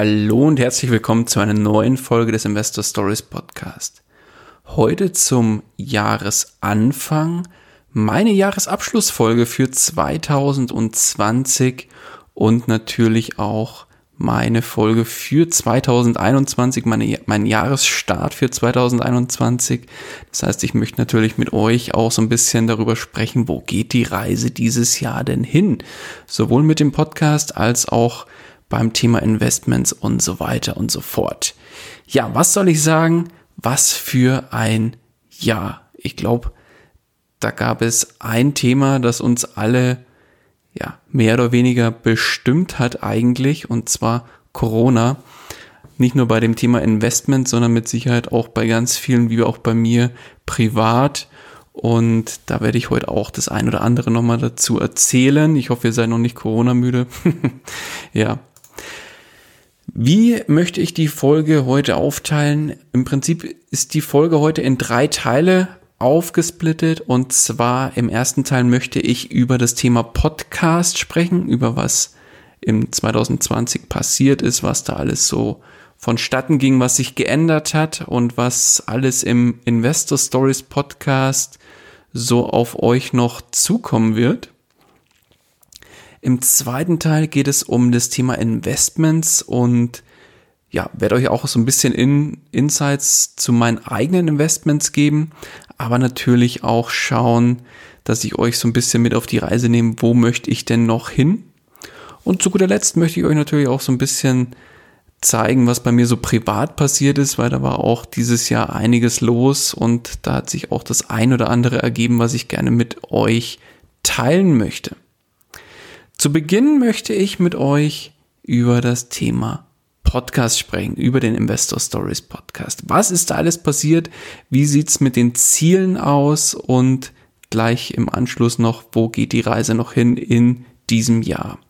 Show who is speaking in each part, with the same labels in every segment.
Speaker 1: Hallo und herzlich willkommen zu einer neuen Folge des Investor Stories Podcast. Heute zum Jahresanfang meine Jahresabschlussfolge für 2020 und natürlich auch meine Folge für 2021, meine, mein Jahresstart für 2021. Das heißt, ich möchte natürlich mit euch auch so ein bisschen darüber sprechen, wo geht die Reise dieses Jahr denn hin? Sowohl mit dem Podcast als auch beim Thema Investments und so weiter und so fort. Ja, was soll ich sagen? Was für ein Jahr. Ich glaube, da gab es ein Thema, das uns alle ja, mehr oder weniger bestimmt hat eigentlich, und zwar Corona. Nicht nur bei dem Thema Investment, sondern mit Sicherheit auch bei ganz vielen, wie auch bei mir, privat. Und da werde ich heute auch das ein oder andere nochmal dazu erzählen. Ich hoffe, ihr seid noch nicht Corona-müde. ja, wie möchte ich die Folge heute aufteilen? Im Prinzip ist die Folge heute in drei Teile aufgesplittet und zwar im ersten Teil möchte ich über das Thema Podcast sprechen, über was im 2020 passiert ist, was da alles so vonstatten ging, was sich geändert hat und was alles im Investor Stories Podcast so auf euch noch zukommen wird. Im zweiten Teil geht es um das Thema Investments und ja, werde euch auch so ein bisschen in Insights zu meinen eigenen Investments geben, aber natürlich auch schauen, dass ich euch so ein bisschen mit auf die Reise nehme, wo möchte ich denn noch hin? Und zu guter Letzt möchte ich euch natürlich auch so ein bisschen zeigen, was bei mir so privat passiert ist, weil da war auch dieses Jahr einiges los und da hat sich auch das ein oder andere ergeben, was ich gerne mit euch teilen möchte. Zu Beginn möchte ich mit euch über das Thema Podcast sprechen, über den Investor Stories Podcast. Was ist da alles passiert? Wie sieht's mit den Zielen aus? Und gleich im Anschluss noch, wo geht die Reise noch hin in diesem Jahr?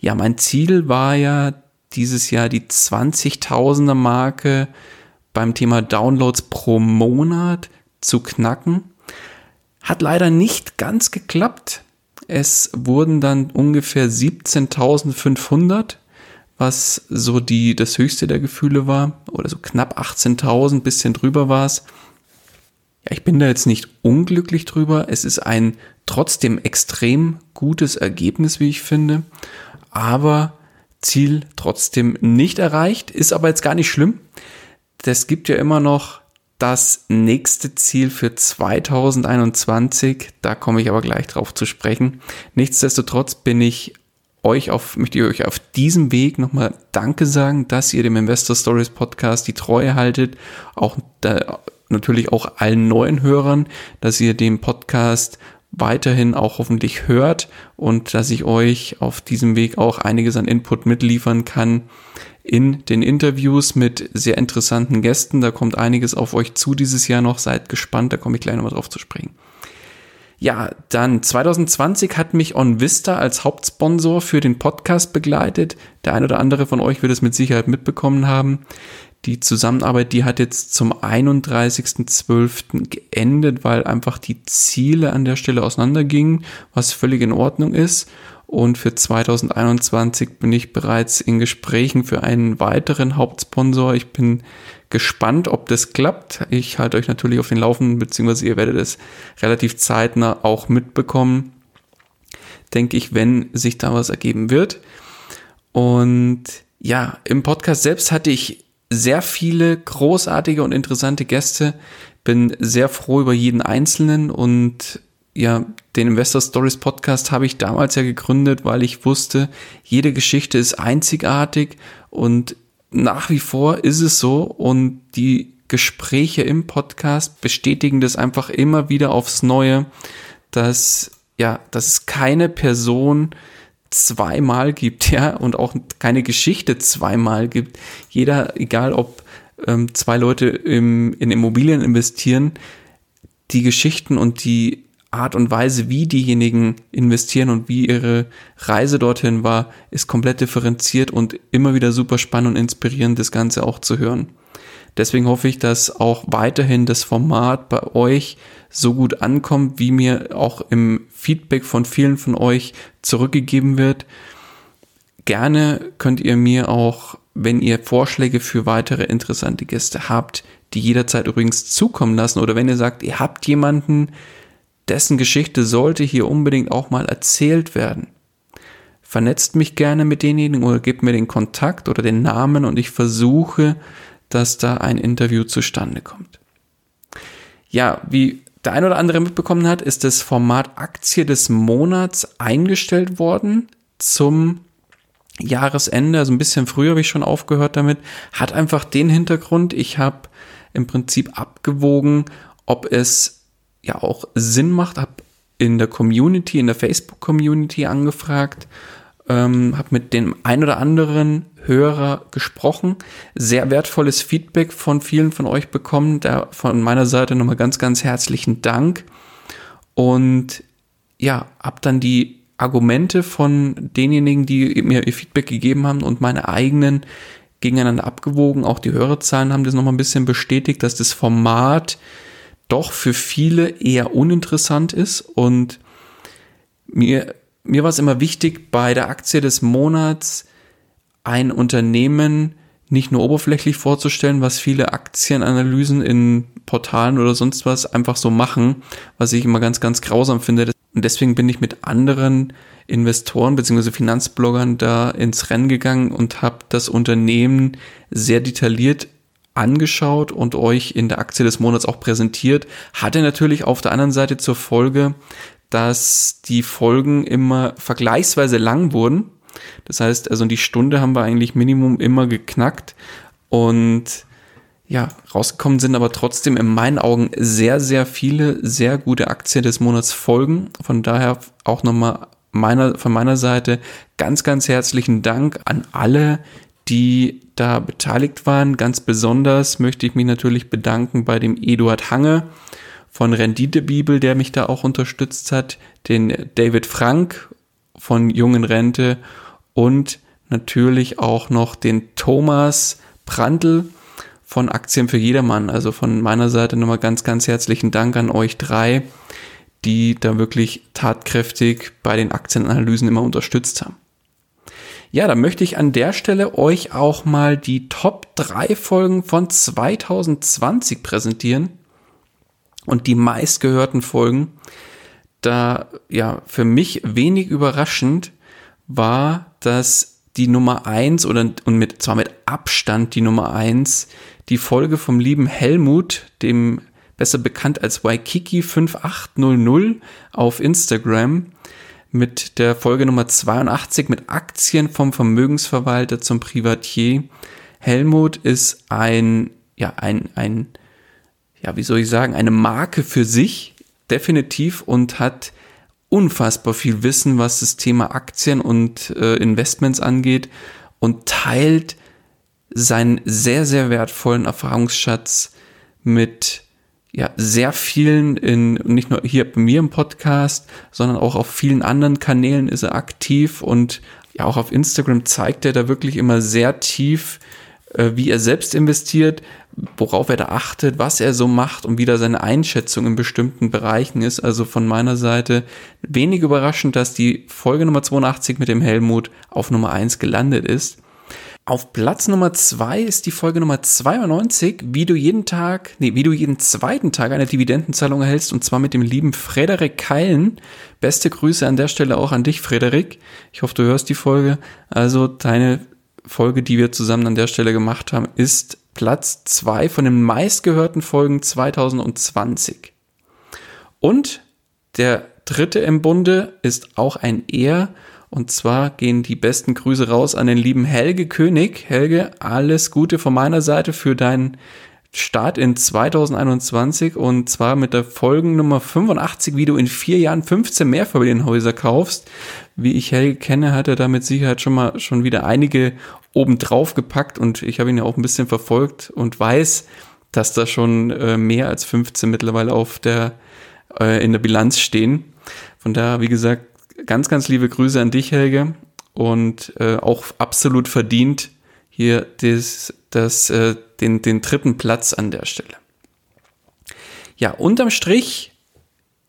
Speaker 1: Ja, mein Ziel war ja dieses Jahr die 20.000er Marke beim Thema Downloads pro Monat zu knacken. Hat leider nicht ganz geklappt. Es wurden dann ungefähr 17.500, was so die, das höchste der Gefühle war, oder so knapp 18.000, bisschen drüber war es. Ja, ich bin da jetzt nicht unglücklich drüber. Es ist ein trotzdem extrem gutes Ergebnis, wie ich finde. Aber Ziel trotzdem nicht erreicht, ist aber jetzt gar nicht schlimm. Das gibt ja immer noch das nächste Ziel für 2021. Da komme ich aber gleich drauf zu sprechen. Nichtsdestotrotz bin ich euch auf, möchte ich euch auf diesem Weg nochmal Danke sagen, dass ihr dem Investor Stories Podcast die Treue haltet. Auch da, natürlich auch allen neuen Hörern, dass ihr den Podcast weiterhin auch hoffentlich hört und dass ich euch auf diesem Weg auch einiges an Input mitliefern kann in den Interviews mit sehr interessanten Gästen. Da kommt einiges auf euch zu dieses Jahr noch. Seid gespannt, da komme ich gleich nochmal drauf zu sprechen. Ja, dann 2020 hat mich OnVista als Hauptsponsor für den Podcast begleitet. Der ein oder andere von euch wird es mit Sicherheit mitbekommen haben. Die Zusammenarbeit, die hat jetzt zum 31.12. geendet, weil einfach die Ziele an der Stelle auseinandergingen, was völlig in Ordnung ist. Und für 2021 bin ich bereits in Gesprächen für einen weiteren Hauptsponsor. Ich bin gespannt, ob das klappt. Ich halte euch natürlich auf den Laufenden, beziehungsweise ihr werdet es relativ zeitnah auch mitbekommen. Denke ich, wenn sich da was ergeben wird. Und ja, im Podcast selbst hatte ich sehr viele großartige und interessante Gäste. Bin sehr froh über jeden einzelnen und ja, den Investor Stories Podcast habe ich damals ja gegründet, weil ich wusste, jede Geschichte ist einzigartig und nach wie vor ist es so und die Gespräche im Podcast bestätigen das einfach immer wieder aufs Neue, dass ja, dass es keine Person zweimal gibt, ja, und auch keine Geschichte zweimal gibt. Jeder, egal ob ähm, zwei Leute im, in Immobilien investieren, die Geschichten und die Art und Weise, wie diejenigen investieren und wie ihre Reise dorthin war, ist komplett differenziert und immer wieder super spannend und inspirierend, das Ganze auch zu hören. Deswegen hoffe ich, dass auch weiterhin das Format bei euch so gut ankommt, wie mir auch im Feedback von vielen von euch zurückgegeben wird. Gerne könnt ihr mir auch, wenn ihr Vorschläge für weitere interessante Gäste habt, die jederzeit übrigens zukommen lassen oder wenn ihr sagt, ihr habt jemanden, dessen Geschichte sollte hier unbedingt auch mal erzählt werden. Vernetzt mich gerne mit denjenigen oder gebt mir den Kontakt oder den Namen und ich versuche, dass da ein Interview zustande kommt. Ja, wie der ein oder andere mitbekommen hat, ist das Format Aktie des Monats eingestellt worden zum Jahresende, also ein bisschen früher habe ich schon aufgehört damit, hat einfach den Hintergrund, ich habe im Prinzip abgewogen, ob es ja auch Sinn macht, habe in der Community, in der Facebook-Community angefragt, ähm, habe mit dem ein oder anderen Hörer gesprochen, sehr wertvolles Feedback von vielen von euch bekommen, da von meiner Seite nochmal ganz, ganz herzlichen Dank und ja, habe dann die Argumente von denjenigen, die mir ihr Feedback gegeben haben und meine eigenen gegeneinander abgewogen. Auch die Hörerzahlen haben das nochmal ein bisschen bestätigt, dass das Format doch für viele eher uninteressant ist und mir, mir war es immer wichtig, bei der Aktie des Monats ein Unternehmen nicht nur oberflächlich vorzustellen, was viele Aktienanalysen in Portalen oder sonst was einfach so machen, was ich immer ganz, ganz grausam finde. Und deswegen bin ich mit anderen Investoren bzw. Finanzbloggern da ins Rennen gegangen und habe das Unternehmen sehr detailliert angeschaut und euch in der Aktie des Monats auch präsentiert. Hatte natürlich auf der anderen Seite zur Folge, dass die Folgen immer vergleichsweise lang wurden. Das heißt, also die Stunde haben wir eigentlich Minimum immer geknackt und ja, rausgekommen sind aber trotzdem in meinen Augen sehr, sehr viele sehr gute Aktien des Monats Folgen. Von daher auch nochmal meiner, von meiner Seite ganz, ganz herzlichen Dank an alle, die da beteiligt waren. Ganz besonders möchte ich mich natürlich bedanken bei dem Eduard Hange von Renditebibel, der mich da auch unterstützt hat, den David Frank von Jungen Rente und natürlich auch noch den Thomas Prantl von Aktien für jedermann. Also von meiner Seite nochmal ganz, ganz herzlichen Dank an euch drei, die da wirklich tatkräftig bei den Aktienanalysen immer unterstützt haben. Ja, da möchte ich an der Stelle euch auch mal die Top 3 Folgen von 2020 präsentieren und die meistgehörten Folgen. Da, ja, für mich wenig überraschend war, dass die Nummer 1 oder, und mit, zwar mit Abstand die Nummer 1, die Folge vom lieben Helmut, dem besser bekannt als Waikiki 5800 auf Instagram, mit der Folge Nummer 82 mit Aktien vom Vermögensverwalter zum Privatier. Helmut ist ein, ja, ein, ein, ja, wie soll ich sagen, eine Marke für sich, definitiv, und hat unfassbar viel Wissen, was das Thema Aktien und äh, Investments angeht und teilt seinen sehr, sehr wertvollen Erfahrungsschatz mit ja, sehr vielen in, nicht nur hier bei mir im Podcast, sondern auch auf vielen anderen Kanälen ist er aktiv und ja, auch auf Instagram zeigt er da wirklich immer sehr tief, äh, wie er selbst investiert, worauf er da achtet, was er so macht und wie da seine Einschätzung in bestimmten Bereichen ist. Also von meiner Seite wenig überraschend, dass die Folge Nummer 82 mit dem Helmut auf Nummer 1 gelandet ist. Auf Platz Nummer zwei ist die Folge Nummer 92, wie du jeden Tag, nee, wie du jeden zweiten Tag eine Dividendenzahlung erhältst und zwar mit dem lieben Frederik Keilen. Beste Grüße an der Stelle auch an dich, Frederik. Ich hoffe, du hörst die Folge. Also deine Folge, die wir zusammen an der Stelle gemacht haben, ist Platz zwei von den meistgehörten Folgen 2020. Und der dritte im Bunde ist auch ein eher und zwar gehen die besten Grüße raus an den lieben Helge König. Helge, alles Gute von meiner Seite für dein Start in 2021 und zwar mit der Folgennummer 85, wie du in vier Jahren 15 Mehrfamilienhäuser kaufst. Wie ich Helge kenne, hat er da mit Sicherheit schon mal schon wieder einige obendrauf gepackt und ich habe ihn ja auch ein bisschen verfolgt und weiß, dass da schon äh, mehr als 15 mittlerweile auf der äh, in der Bilanz stehen. Von daher, wie gesagt, ganz, ganz liebe Grüße an dich, Helge. Und äh, auch absolut verdient hier das, das, äh, den, den dritten Platz an der Stelle. Ja, unterm Strich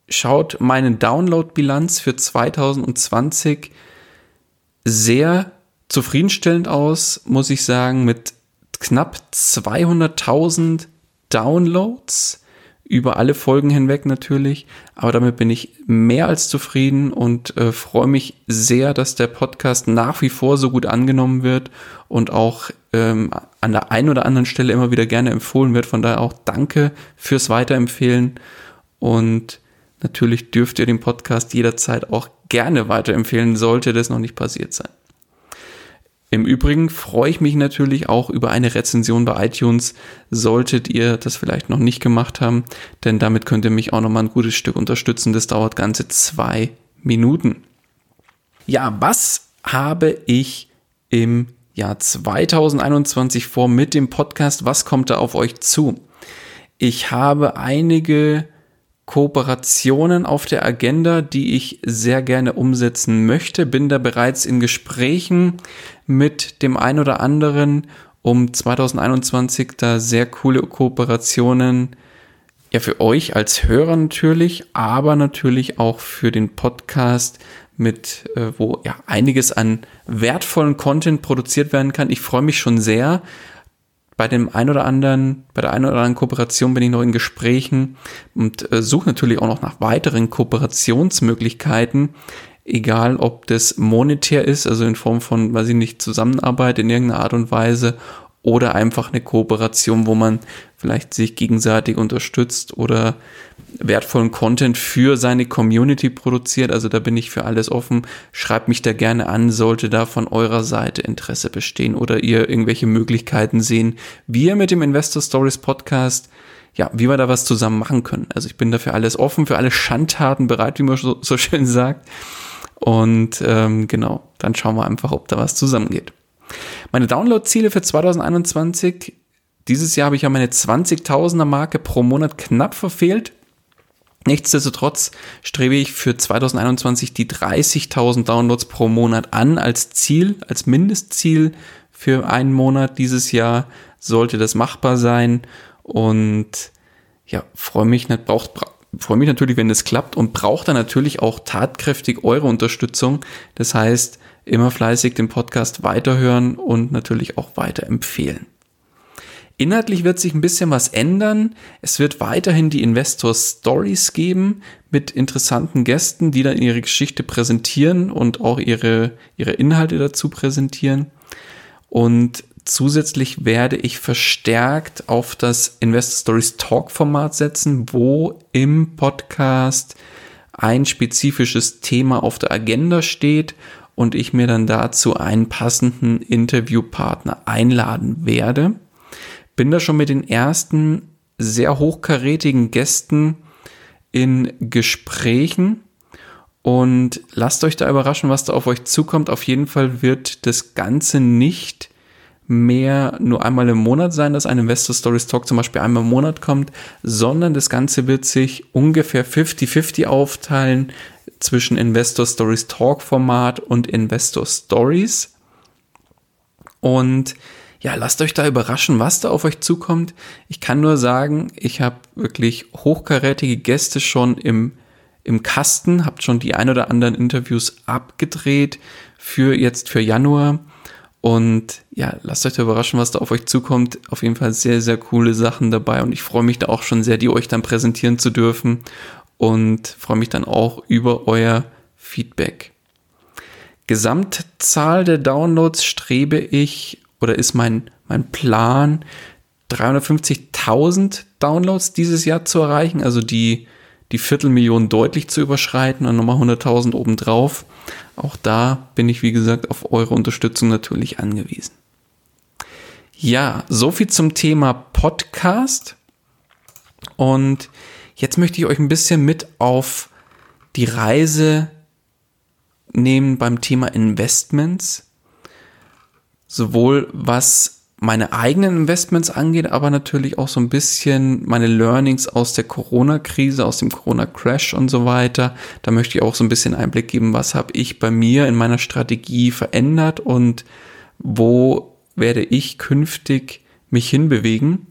Speaker 1: schaut meine Download-Bilanz für 2020 sehr zufriedenstellend aus, muss ich sagen, mit knapp 200.000 Downloads über alle Folgen hinweg natürlich. Aber damit bin ich mehr als zufrieden und äh, freue mich sehr, dass der Podcast nach wie vor so gut angenommen wird und auch ähm, an der einen oder anderen Stelle immer wieder gerne empfohlen wird. Von daher auch danke fürs Weiterempfehlen und natürlich dürft ihr den Podcast jederzeit auch gerne weiterempfehlen, sollte das noch nicht passiert sein. Im Übrigen freue ich mich natürlich auch über eine Rezension bei iTunes, solltet ihr das vielleicht noch nicht gemacht haben, denn damit könnt ihr mich auch nochmal ein gutes Stück unterstützen. Das dauert ganze zwei Minuten. Ja, was habe ich im Jahr 2021 vor mit dem Podcast? Was kommt da auf euch zu? Ich habe einige Kooperationen auf der Agenda, die ich sehr gerne umsetzen möchte. Bin da bereits in Gesprächen mit dem ein oder anderen, um 2021 da sehr coole Kooperationen ja für euch als Hörer natürlich, aber natürlich auch für den Podcast mit, äh, wo ja einiges an wertvollen Content produziert werden kann. Ich freue mich schon sehr bei dem ein oder anderen, bei der einen oder anderen Kooperation bin ich noch in Gesprächen und äh, suche natürlich auch noch nach weiteren Kooperationsmöglichkeiten, egal ob das monetär ist, also in Form von, weiß ich nicht, Zusammenarbeit in irgendeiner Art und Weise oder einfach eine Kooperation, wo man vielleicht sich gegenseitig unterstützt oder wertvollen Content für seine Community produziert. Also da bin ich für alles offen. Schreibt mich da gerne an, sollte da von eurer Seite Interesse bestehen oder ihr irgendwelche Möglichkeiten sehen, wie ihr mit dem Investor Stories Podcast ja, wie wir da was zusammen machen können. Also ich bin dafür alles offen, für alle Schandtaten bereit, wie man so, so schön sagt. Und ähm, genau, dann schauen wir einfach, ob da was zusammengeht. Meine Download-Ziele für 2021. Dieses Jahr habe ich ja meine 20.000er Marke pro Monat knapp verfehlt. Nichtsdestotrotz strebe ich für 2021 die 30.000 Downloads pro Monat an als Ziel, als Mindestziel für einen Monat dieses Jahr sollte das machbar sein und ja, freue mich, braucht, freue mich natürlich, wenn das klappt und braucht dann natürlich auch tatkräftig eure Unterstützung. Das heißt, immer fleißig den Podcast weiterhören und natürlich auch weiterempfehlen. Inhaltlich wird sich ein bisschen was ändern. Es wird weiterhin die Investor Stories geben mit interessanten Gästen, die dann ihre Geschichte präsentieren und auch ihre, ihre Inhalte dazu präsentieren. Und zusätzlich werde ich verstärkt auf das Investor Stories Talk Format setzen, wo im Podcast ein spezifisches Thema auf der Agenda steht und ich mir dann dazu einen passenden Interviewpartner einladen werde. Bin da schon mit den ersten sehr hochkarätigen Gästen in Gesprächen und lasst euch da überraschen, was da auf euch zukommt. Auf jeden Fall wird das Ganze nicht mehr nur einmal im Monat sein, dass ein Investor Stories Talk zum Beispiel einmal im Monat kommt, sondern das Ganze wird sich ungefähr 50-50 aufteilen zwischen Investor Stories Talk Format und Investor Stories. Und ja, lasst euch da überraschen, was da auf euch zukommt. Ich kann nur sagen, ich habe wirklich hochkarätige Gäste schon im, im Kasten, habt schon die ein oder anderen Interviews abgedreht für jetzt für Januar. Und ja, lasst euch da überraschen, was da auf euch zukommt. Auf jeden Fall sehr, sehr coole Sachen dabei und ich freue mich da auch schon sehr, die euch dann präsentieren zu dürfen und freue mich dann auch über euer Feedback. Gesamtzahl der Downloads strebe ich oder ist mein, mein Plan 350.000 Downloads dieses Jahr zu erreichen, also die, die Viertelmillion deutlich zu überschreiten und nochmal 100.000 obendrauf. Auch da bin ich, wie gesagt, auf eure Unterstützung natürlich angewiesen. Ja, so viel zum Thema Podcast. Und jetzt möchte ich euch ein bisschen mit auf die Reise nehmen beim Thema Investments. Sowohl was meine eigenen Investments angeht, aber natürlich auch so ein bisschen meine Learnings aus der Corona-Krise, aus dem Corona-Crash und so weiter. Da möchte ich auch so ein bisschen Einblick geben, was habe ich bei mir in meiner Strategie verändert und wo werde ich künftig mich hinbewegen.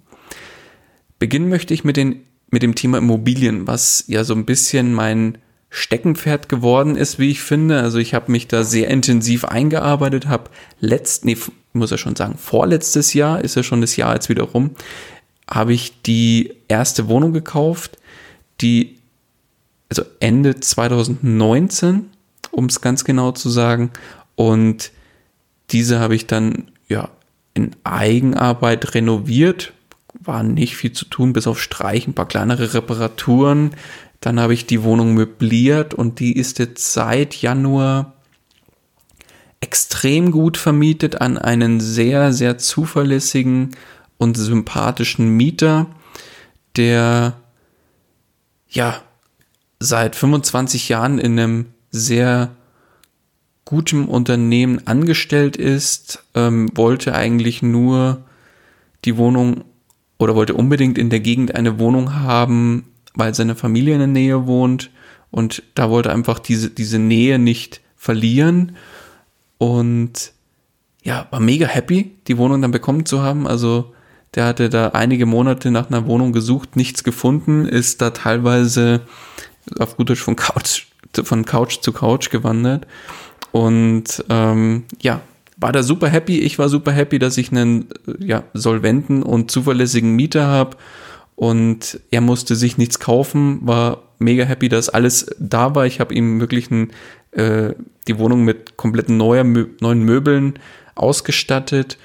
Speaker 1: Beginnen möchte ich mit, den, mit dem Thema Immobilien, was ja so ein bisschen mein Steckenpferd geworden ist, wie ich finde. Also ich habe mich da sehr intensiv eingearbeitet, habe letzt, nee, muss ja schon sagen, vorletztes Jahr, ist ja schon das Jahr jetzt wieder rum, habe ich die erste Wohnung gekauft, die, also Ende 2019, um es ganz genau zu sagen, und diese habe ich dann, ja, in Eigenarbeit renoviert, war nicht viel zu tun, bis auf Streichen, ein paar kleinere Reparaturen. Dann habe ich die Wohnung möbliert und die ist jetzt seit Januar extrem gut vermietet an einen sehr, sehr zuverlässigen und sympathischen Mieter, der ja seit 25 Jahren in einem sehr gutem Unternehmen angestellt ist, ähm, wollte eigentlich nur die Wohnung oder wollte unbedingt in der Gegend eine Wohnung haben, weil seine Familie in der Nähe wohnt und da wollte einfach diese, diese Nähe nicht verlieren und ja, war mega happy, die Wohnung dann bekommen zu haben. Also der hatte da einige Monate nach einer Wohnung gesucht, nichts gefunden, ist da teilweise auf gut Deutsch von Couch, von Couch zu Couch gewandert. Und ähm, ja, war da super happy. Ich war super happy, dass ich einen ja, solventen und zuverlässigen Mieter habe. Und er musste sich nichts kaufen, war mega happy, dass alles da war. Ich habe ihm wirklich ein äh, die Wohnung mit kompletten neuer, neuen Möbeln ausgestattet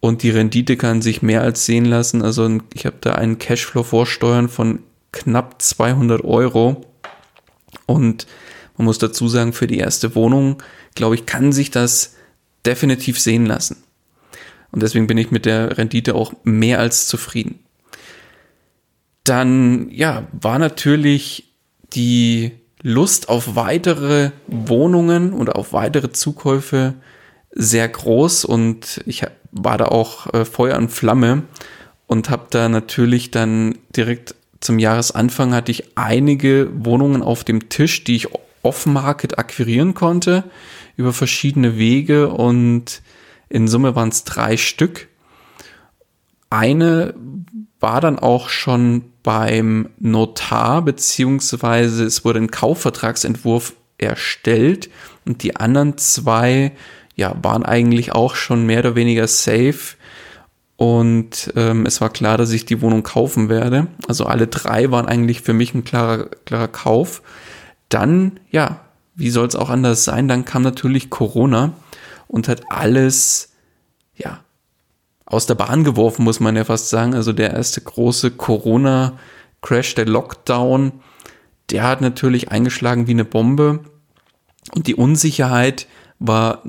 Speaker 1: und die Rendite kann sich mehr als sehen lassen. Also ich habe da einen Cashflow vorsteuern von knapp 200 Euro und man muss dazu sagen, für die erste Wohnung, glaube ich, kann sich das definitiv sehen lassen. Und deswegen bin ich mit der Rendite auch mehr als zufrieden. Dann, ja, war natürlich die Lust auf weitere Wohnungen oder auf weitere Zukäufe sehr groß und ich war da auch äh, Feuer und Flamme und habe da natürlich dann direkt zum Jahresanfang hatte ich einige Wohnungen auf dem Tisch, die ich off-market akquirieren konnte über verschiedene Wege und in Summe waren es drei Stück. Eine war dann auch schon beim Notar, beziehungsweise es wurde ein Kaufvertragsentwurf erstellt und die anderen zwei ja, waren eigentlich auch schon mehr oder weniger safe. Und ähm, es war klar, dass ich die Wohnung kaufen werde. Also alle drei waren eigentlich für mich ein klarer, klarer Kauf. Dann, ja, wie soll es auch anders sein? Dann kam natürlich Corona und hat alles, ja, aus der Bahn geworfen, muss man ja fast sagen. Also der erste große Corona-Crash, der Lockdown, der hat natürlich eingeschlagen wie eine Bombe. Und die Unsicherheit war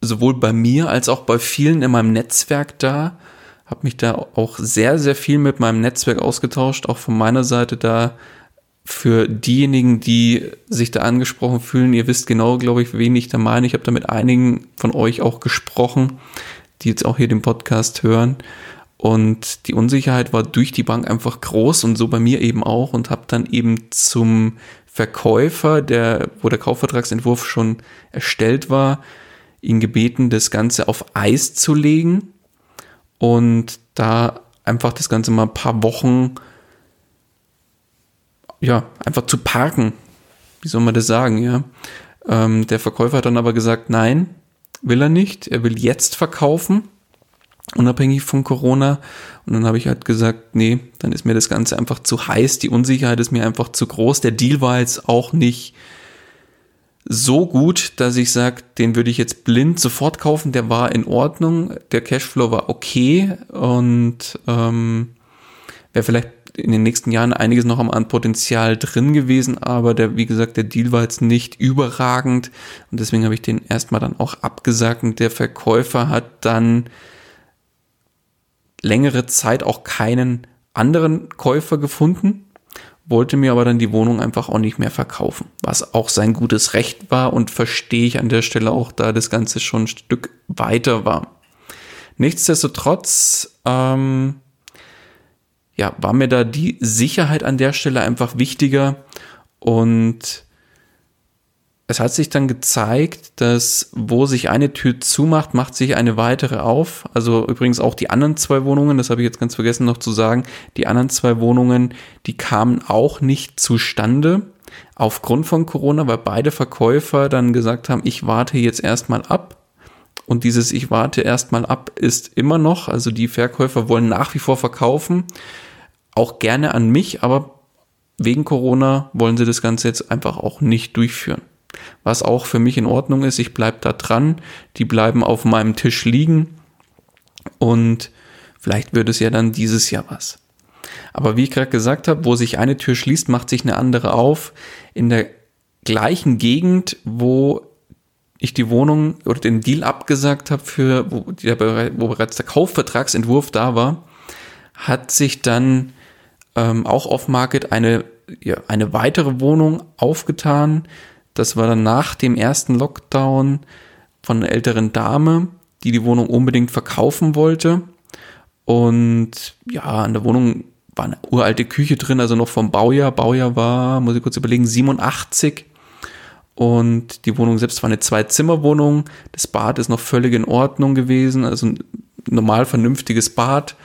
Speaker 1: sowohl bei mir als auch bei vielen in meinem Netzwerk da. Habe mich da auch sehr, sehr viel mit meinem Netzwerk ausgetauscht, auch von meiner Seite da für diejenigen, die sich da angesprochen fühlen. Ihr wisst genau, glaube ich, wen ich da meine. Ich habe da mit einigen von euch auch gesprochen die jetzt auch hier den Podcast hören. Und die Unsicherheit war durch die Bank einfach groß und so bei mir eben auch und habe dann eben zum Verkäufer, der, wo der Kaufvertragsentwurf schon erstellt war, ihn gebeten, das Ganze auf Eis zu legen und da einfach das Ganze mal ein paar Wochen, ja, einfach zu parken. Wie soll man das sagen, ja? Ähm, der Verkäufer hat dann aber gesagt, nein, will er nicht. Er will jetzt verkaufen, unabhängig von Corona. Und dann habe ich halt gesagt, nee, dann ist mir das Ganze einfach zu heiß. Die Unsicherheit ist mir einfach zu groß. Der Deal war jetzt auch nicht so gut, dass ich sage, den würde ich jetzt blind sofort kaufen. Der war in Ordnung, der Cashflow war okay und ähm, wäre vielleicht in den nächsten Jahren einiges noch an Potenzial drin gewesen, aber der, wie gesagt, der Deal war jetzt nicht überragend und deswegen habe ich den erstmal dann auch abgesagt und der Verkäufer hat dann längere Zeit auch keinen anderen Käufer gefunden, wollte mir aber dann die Wohnung einfach auch nicht mehr verkaufen, was auch sein gutes Recht war und verstehe ich an der Stelle auch, da das Ganze schon ein Stück weiter war. Nichtsdestotrotz, ähm, ja, war mir da die Sicherheit an der Stelle einfach wichtiger und es hat sich dann gezeigt, dass wo sich eine Tür zumacht, macht sich eine weitere auf. Also übrigens auch die anderen zwei Wohnungen, das habe ich jetzt ganz vergessen noch zu sagen, die anderen zwei Wohnungen, die kamen auch nicht zustande aufgrund von Corona, weil beide Verkäufer dann gesagt haben, ich warte jetzt erstmal ab. Und dieses Ich warte erstmal ab ist immer noch, also die Verkäufer wollen nach wie vor verkaufen, auch gerne an mich, aber wegen Corona wollen sie das Ganze jetzt einfach auch nicht durchführen was auch für mich in Ordnung ist. Ich bleibe da dran, die bleiben auf meinem Tisch liegen und vielleicht wird es ja dann dieses Jahr was. Aber wie ich gerade gesagt habe, wo sich eine Tür schließt, macht sich eine andere auf. In der gleichen Gegend, wo ich die Wohnung oder den Deal abgesagt habe, für wo, der, wo bereits der Kaufvertragsentwurf da war, hat sich dann ähm, auch auf Market eine, ja, eine weitere Wohnung aufgetan, das war dann nach dem ersten Lockdown von einer älteren Dame, die die Wohnung unbedingt verkaufen wollte. Und ja, in der Wohnung war eine uralte Küche drin, also noch vom Baujahr. Baujahr war, muss ich kurz überlegen, 87. Und die Wohnung selbst war eine Zwei-Zimmer-Wohnung. Das Bad ist noch völlig in Ordnung gewesen, also ein normal vernünftiges Bad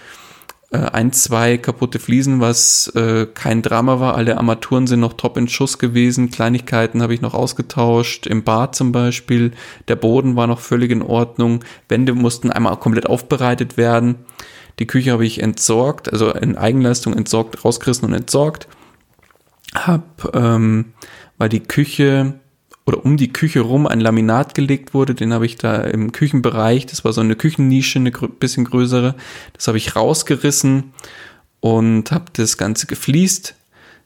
Speaker 1: äh, ein, zwei kaputte Fliesen, was äh, kein Drama war. Alle Armaturen sind noch top in Schuss gewesen. Kleinigkeiten habe ich noch ausgetauscht. Im Bad zum Beispiel. Der Boden war noch völlig in Ordnung. Wände mussten einmal komplett aufbereitet werden. Die Küche habe ich entsorgt, also in Eigenleistung entsorgt, rausgerissen und entsorgt. Hab, ähm, weil die Küche oder um die Küche rum ein Laminat gelegt wurde. Den habe ich da im Küchenbereich, das war so eine Küchennische, eine bisschen größere, das habe ich rausgerissen und habe das Ganze gefliest,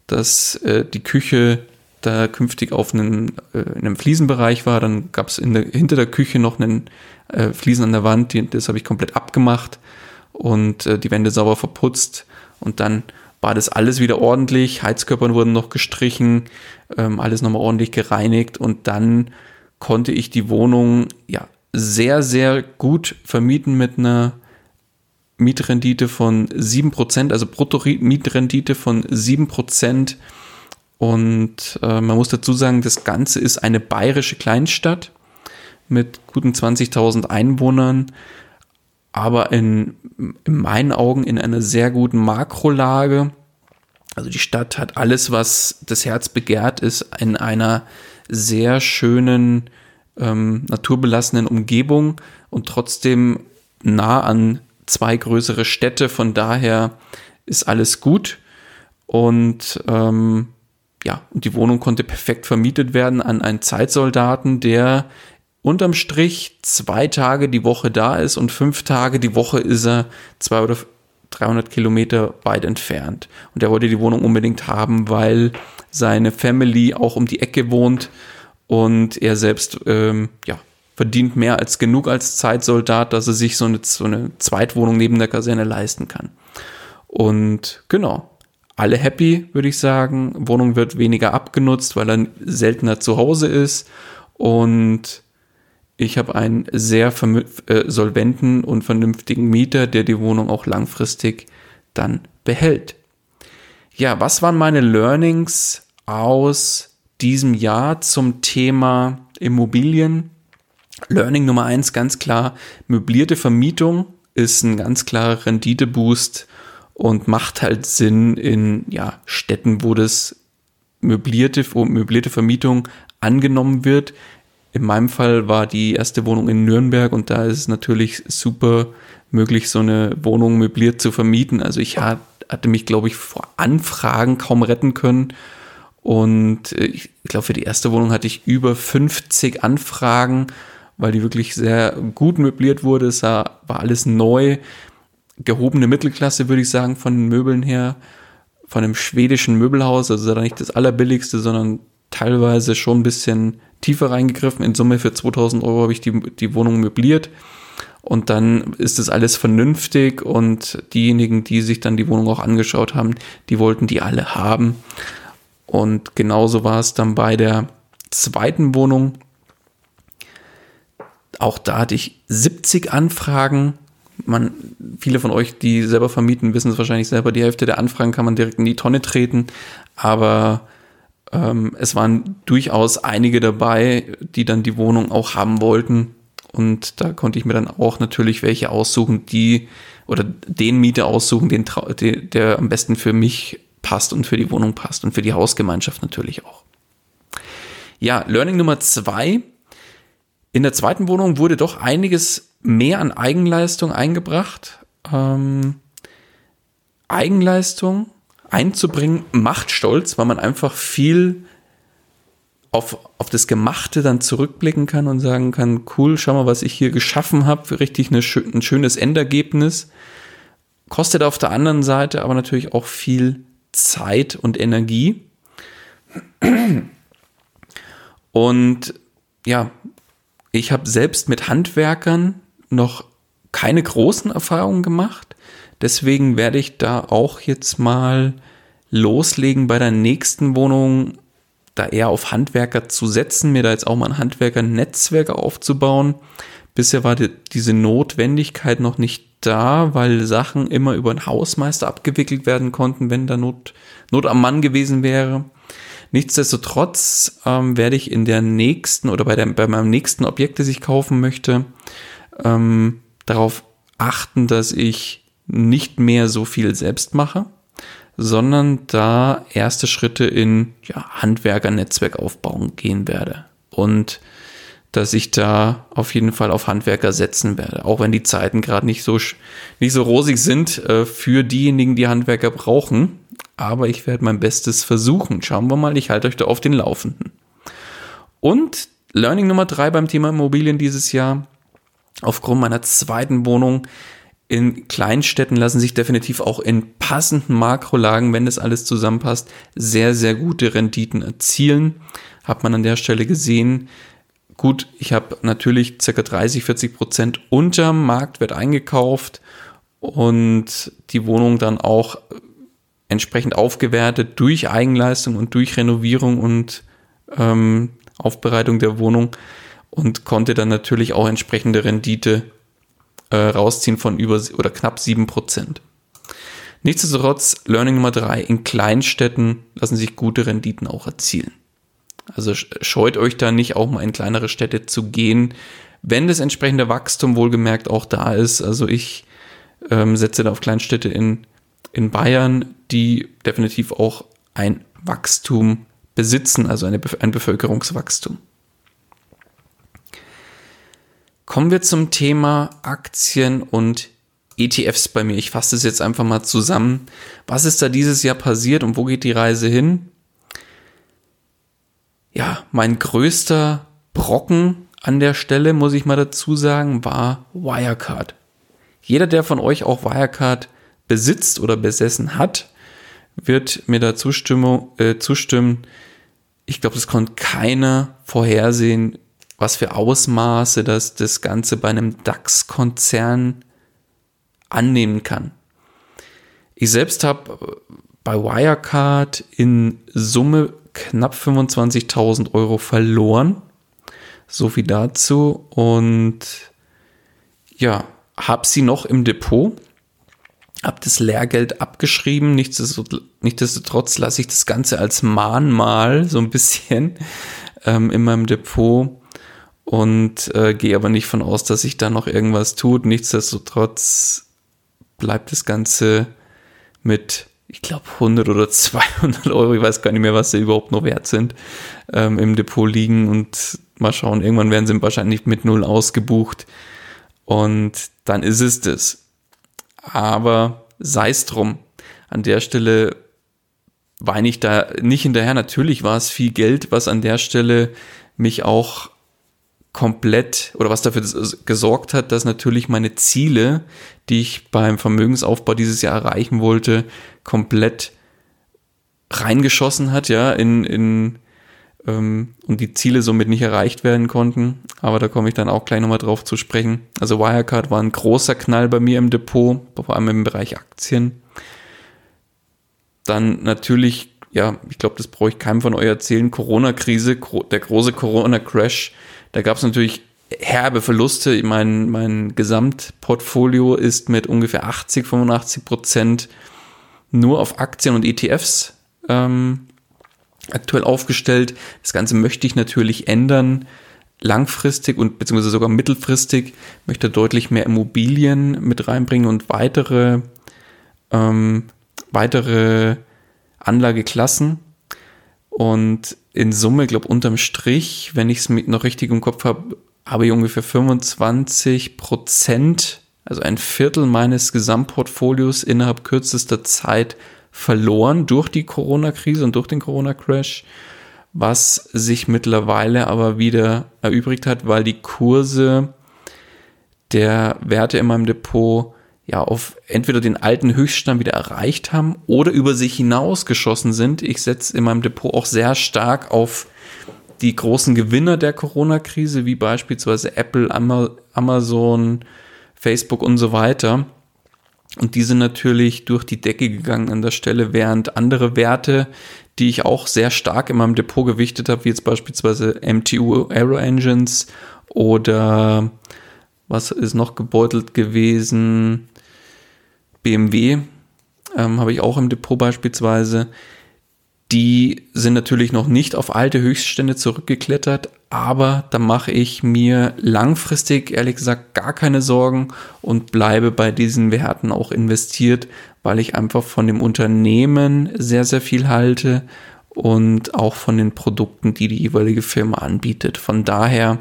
Speaker 1: dass äh, die Küche da künftig auf einen, äh, in einem Fliesenbereich war. Dann gab es hinter der Küche noch einen äh, Fliesen an der Wand, die, das habe ich komplett abgemacht und äh, die Wände sauber verputzt und dann war das alles wieder ordentlich, Heizkörpern wurden noch gestrichen, ähm, alles nochmal ordentlich gereinigt und dann konnte ich die Wohnung ja sehr, sehr gut vermieten mit einer Mietrendite von 7%, also Brutto-Mietrendite von 7%. Und äh, man muss dazu sagen, das Ganze ist eine bayerische Kleinstadt mit guten 20.000 Einwohnern aber in, in meinen Augen in einer sehr guten Makrolage. Also die Stadt hat alles, was das Herz begehrt, ist in einer sehr schönen, ähm, naturbelassenen Umgebung und trotzdem nah an zwei größere Städte. Von daher ist alles gut. Und ähm, ja, und die Wohnung konnte perfekt vermietet werden an einen Zeitsoldaten, der unterm Strich zwei Tage die Woche da ist und fünf Tage die Woche ist er zwei oder 300 Kilometer weit entfernt. Und er wollte die Wohnung unbedingt haben, weil seine Family auch um die Ecke wohnt und er selbst ähm, ja, verdient mehr als genug als Zeitsoldat, dass er sich so eine, so eine Zweitwohnung neben der Kaserne leisten kann. Und genau, alle happy, würde ich sagen. Wohnung wird weniger abgenutzt, weil er seltener zu Hause ist. Und ich habe einen sehr äh, solventen und vernünftigen Mieter, der die Wohnung auch langfristig dann behält. Ja, was waren meine Learnings aus diesem Jahr zum Thema Immobilien? Learning Nummer eins, ganz klar, möblierte Vermietung ist ein ganz klarer Renditeboost und macht halt Sinn in ja, Städten, wo das möblierte, wo möblierte Vermietung angenommen wird. In meinem Fall war die erste Wohnung in Nürnberg und da ist es natürlich super möglich, so eine Wohnung möbliert zu vermieten. Also ich hatte mich, glaube ich, vor Anfragen kaum retten können. Und äh, ich glaube, für die erste Wohnung hatte ich über 50 Anfragen, weil die wirklich sehr gut möbliert wurde. Es war alles neu. Gehobene Mittelklasse, würde ich sagen, von den Möbeln her. Von einem schwedischen Möbelhaus. Also da nicht das allerbilligste, sondern teilweise schon ein bisschen tiefer reingegriffen. In Summe für 2000 Euro habe ich die, die Wohnung möbliert. und dann ist das alles vernünftig und diejenigen, die sich dann die Wohnung auch angeschaut haben, die wollten die alle haben. Und genauso war es dann bei der zweiten Wohnung. Auch da hatte ich 70 Anfragen. Man, viele von euch, die selber vermieten, wissen es wahrscheinlich selber. Die Hälfte der Anfragen kann man direkt in die Tonne treten. Aber ähm, es waren durchaus einige dabei, die dann die Wohnung auch haben wollten. Und da konnte ich mir dann auch natürlich welche aussuchen, die oder den Mieter aussuchen, den, der, am besten für mich passt und für die Wohnung passt und für die Hausgemeinschaft natürlich auch. Ja, Learning Nummer zwei. In der zweiten Wohnung wurde doch einiges mehr an Eigenleistung eingebracht. Ähm, Eigenleistung einzubringen macht stolz, weil man einfach viel auf, auf das Gemachte dann zurückblicken kann und sagen kann, cool, schau mal, was ich hier geschaffen habe, richtig eine, ein schönes Endergebnis. Kostet auf der anderen Seite aber natürlich auch viel Zeit und Energie. Und ja, ich habe selbst mit Handwerkern noch keine großen Erfahrungen gemacht. Deswegen werde ich da auch jetzt mal loslegen bei der nächsten Wohnung, da eher auf Handwerker zu setzen, mir da jetzt auch mal ein Handwerker-Netzwerk aufzubauen. Bisher war die, diese Notwendigkeit noch nicht da, weil Sachen immer über einen Hausmeister abgewickelt werden konnten, wenn da Not, Not am Mann gewesen wäre. Nichtsdestotrotz ähm, werde ich in der nächsten oder bei, der, bei meinem nächsten Objekt, das ich kaufen möchte, ähm, darauf achten, dass ich nicht mehr so viel selbst mache, sondern da erste Schritte in ja, Handwerker-Netzwerk aufbauen gehen werde. Und dass ich da auf jeden Fall auf Handwerker setzen werde. Auch wenn die Zeiten gerade nicht so, nicht so rosig sind äh, für diejenigen, die Handwerker brauchen. Aber ich werde mein Bestes versuchen. Schauen wir mal, ich halte euch da auf den Laufenden. Und Learning Nummer drei beim Thema Immobilien dieses Jahr. Aufgrund meiner zweiten Wohnung in Kleinstädten lassen sich definitiv auch in passenden Makrolagen, wenn das alles zusammenpasst, sehr, sehr gute Renditen erzielen. Hat man an der Stelle gesehen, Gut, ich habe natürlich ca. 30, 40 Prozent unter Marktwert eingekauft und die Wohnung dann auch entsprechend aufgewertet durch Eigenleistung und durch Renovierung und ähm, Aufbereitung der Wohnung und konnte dann natürlich auch entsprechende Rendite äh, rausziehen von über oder knapp 7 Prozent. Nichtsdestotrotz, Learning Nummer drei: in Kleinstädten lassen sich gute Renditen auch erzielen. Also scheut euch da nicht auch mal in kleinere Städte zu gehen, wenn das entsprechende Wachstum wohlgemerkt auch da ist. Also ich ähm, setze da auf Kleinstädte in, in Bayern, die definitiv auch ein Wachstum besitzen, also eine, ein Bevölkerungswachstum. Kommen wir zum Thema Aktien und ETFs bei mir. Ich fasse es jetzt einfach mal zusammen. Was ist da dieses Jahr passiert und wo geht die Reise hin? ja, mein größter Brocken an der Stelle, muss ich mal dazu sagen, war Wirecard. Jeder, der von euch auch Wirecard besitzt oder besessen hat, wird mir da äh, zustimmen. Ich glaube, das konnte keiner vorhersehen, was für Ausmaße das, das Ganze bei einem DAX-Konzern annehmen kann. Ich selbst habe bei Wirecard in Summe knapp 25.000 Euro verloren. So viel dazu. Und ja, habe sie noch im Depot. Habe das Lehrgeld abgeschrieben. Nichtsdestotrotz lasse ich das Ganze als Mahnmal so ein bisschen ähm, in meinem Depot und äh, gehe aber nicht von aus, dass sich da noch irgendwas tut. Nichtsdestotrotz bleibt das Ganze mit ich glaube 100 oder 200 Euro, ich weiß gar nicht mehr, was sie überhaupt noch wert sind, ähm, im Depot liegen und mal schauen, irgendwann werden sie wahrscheinlich mit null ausgebucht und dann ist es das. Aber sei es drum. An der Stelle weine ich da nicht hinterher. Natürlich war es viel Geld, was an der Stelle mich auch komplett oder was dafür gesorgt hat, dass natürlich meine Ziele, die ich beim Vermögensaufbau dieses Jahr erreichen wollte, komplett reingeschossen hat, ja, in, in ähm, und die Ziele somit nicht erreicht werden konnten. Aber da komme ich dann auch gleich nochmal drauf zu sprechen. Also Wirecard war ein großer Knall bei mir im Depot, vor allem im Bereich Aktien. Dann natürlich, ja, ich glaube, das brauche ich keinem von euch erzählen, Corona-Krise, der große Corona-Crash. Da gab es natürlich herbe Verluste. Mein, mein Gesamtportfolio ist mit ungefähr 80, 85 Prozent nur auf Aktien und ETFs ähm, aktuell aufgestellt. Das Ganze möchte ich natürlich ändern. Langfristig und beziehungsweise sogar mittelfristig möchte deutlich mehr Immobilien mit reinbringen und weitere, ähm, weitere Anlageklassen. Und in Summe, glaube unterm Strich, wenn ich es noch richtig im Kopf habe, habe ich ungefähr 25 Prozent, also ein Viertel meines Gesamtportfolios innerhalb kürzester Zeit verloren durch die Corona-Krise und durch den Corona-Crash, was sich mittlerweile aber wieder erübrigt hat, weil die Kurse der Werte in meinem Depot ja auf entweder den alten Höchststand wieder erreicht haben oder über sich hinausgeschossen sind. Ich setze in meinem Depot auch sehr stark auf die großen Gewinner der Corona-Krise, wie beispielsweise Apple, Amazon, Facebook und so weiter. Und die sind natürlich durch die Decke gegangen an der Stelle, während andere Werte, die ich auch sehr stark in meinem Depot gewichtet habe, wie jetzt beispielsweise MTU Aero Engines oder was ist noch gebeutelt gewesen? BMW ähm, habe ich auch im Depot beispielsweise. Die sind natürlich noch nicht auf alte Höchststände zurückgeklettert, aber da mache ich mir langfristig ehrlich gesagt gar keine Sorgen und bleibe bei diesen Werten auch investiert, weil ich einfach von dem Unternehmen sehr, sehr viel halte und auch von den Produkten, die die jeweilige Firma anbietet. Von daher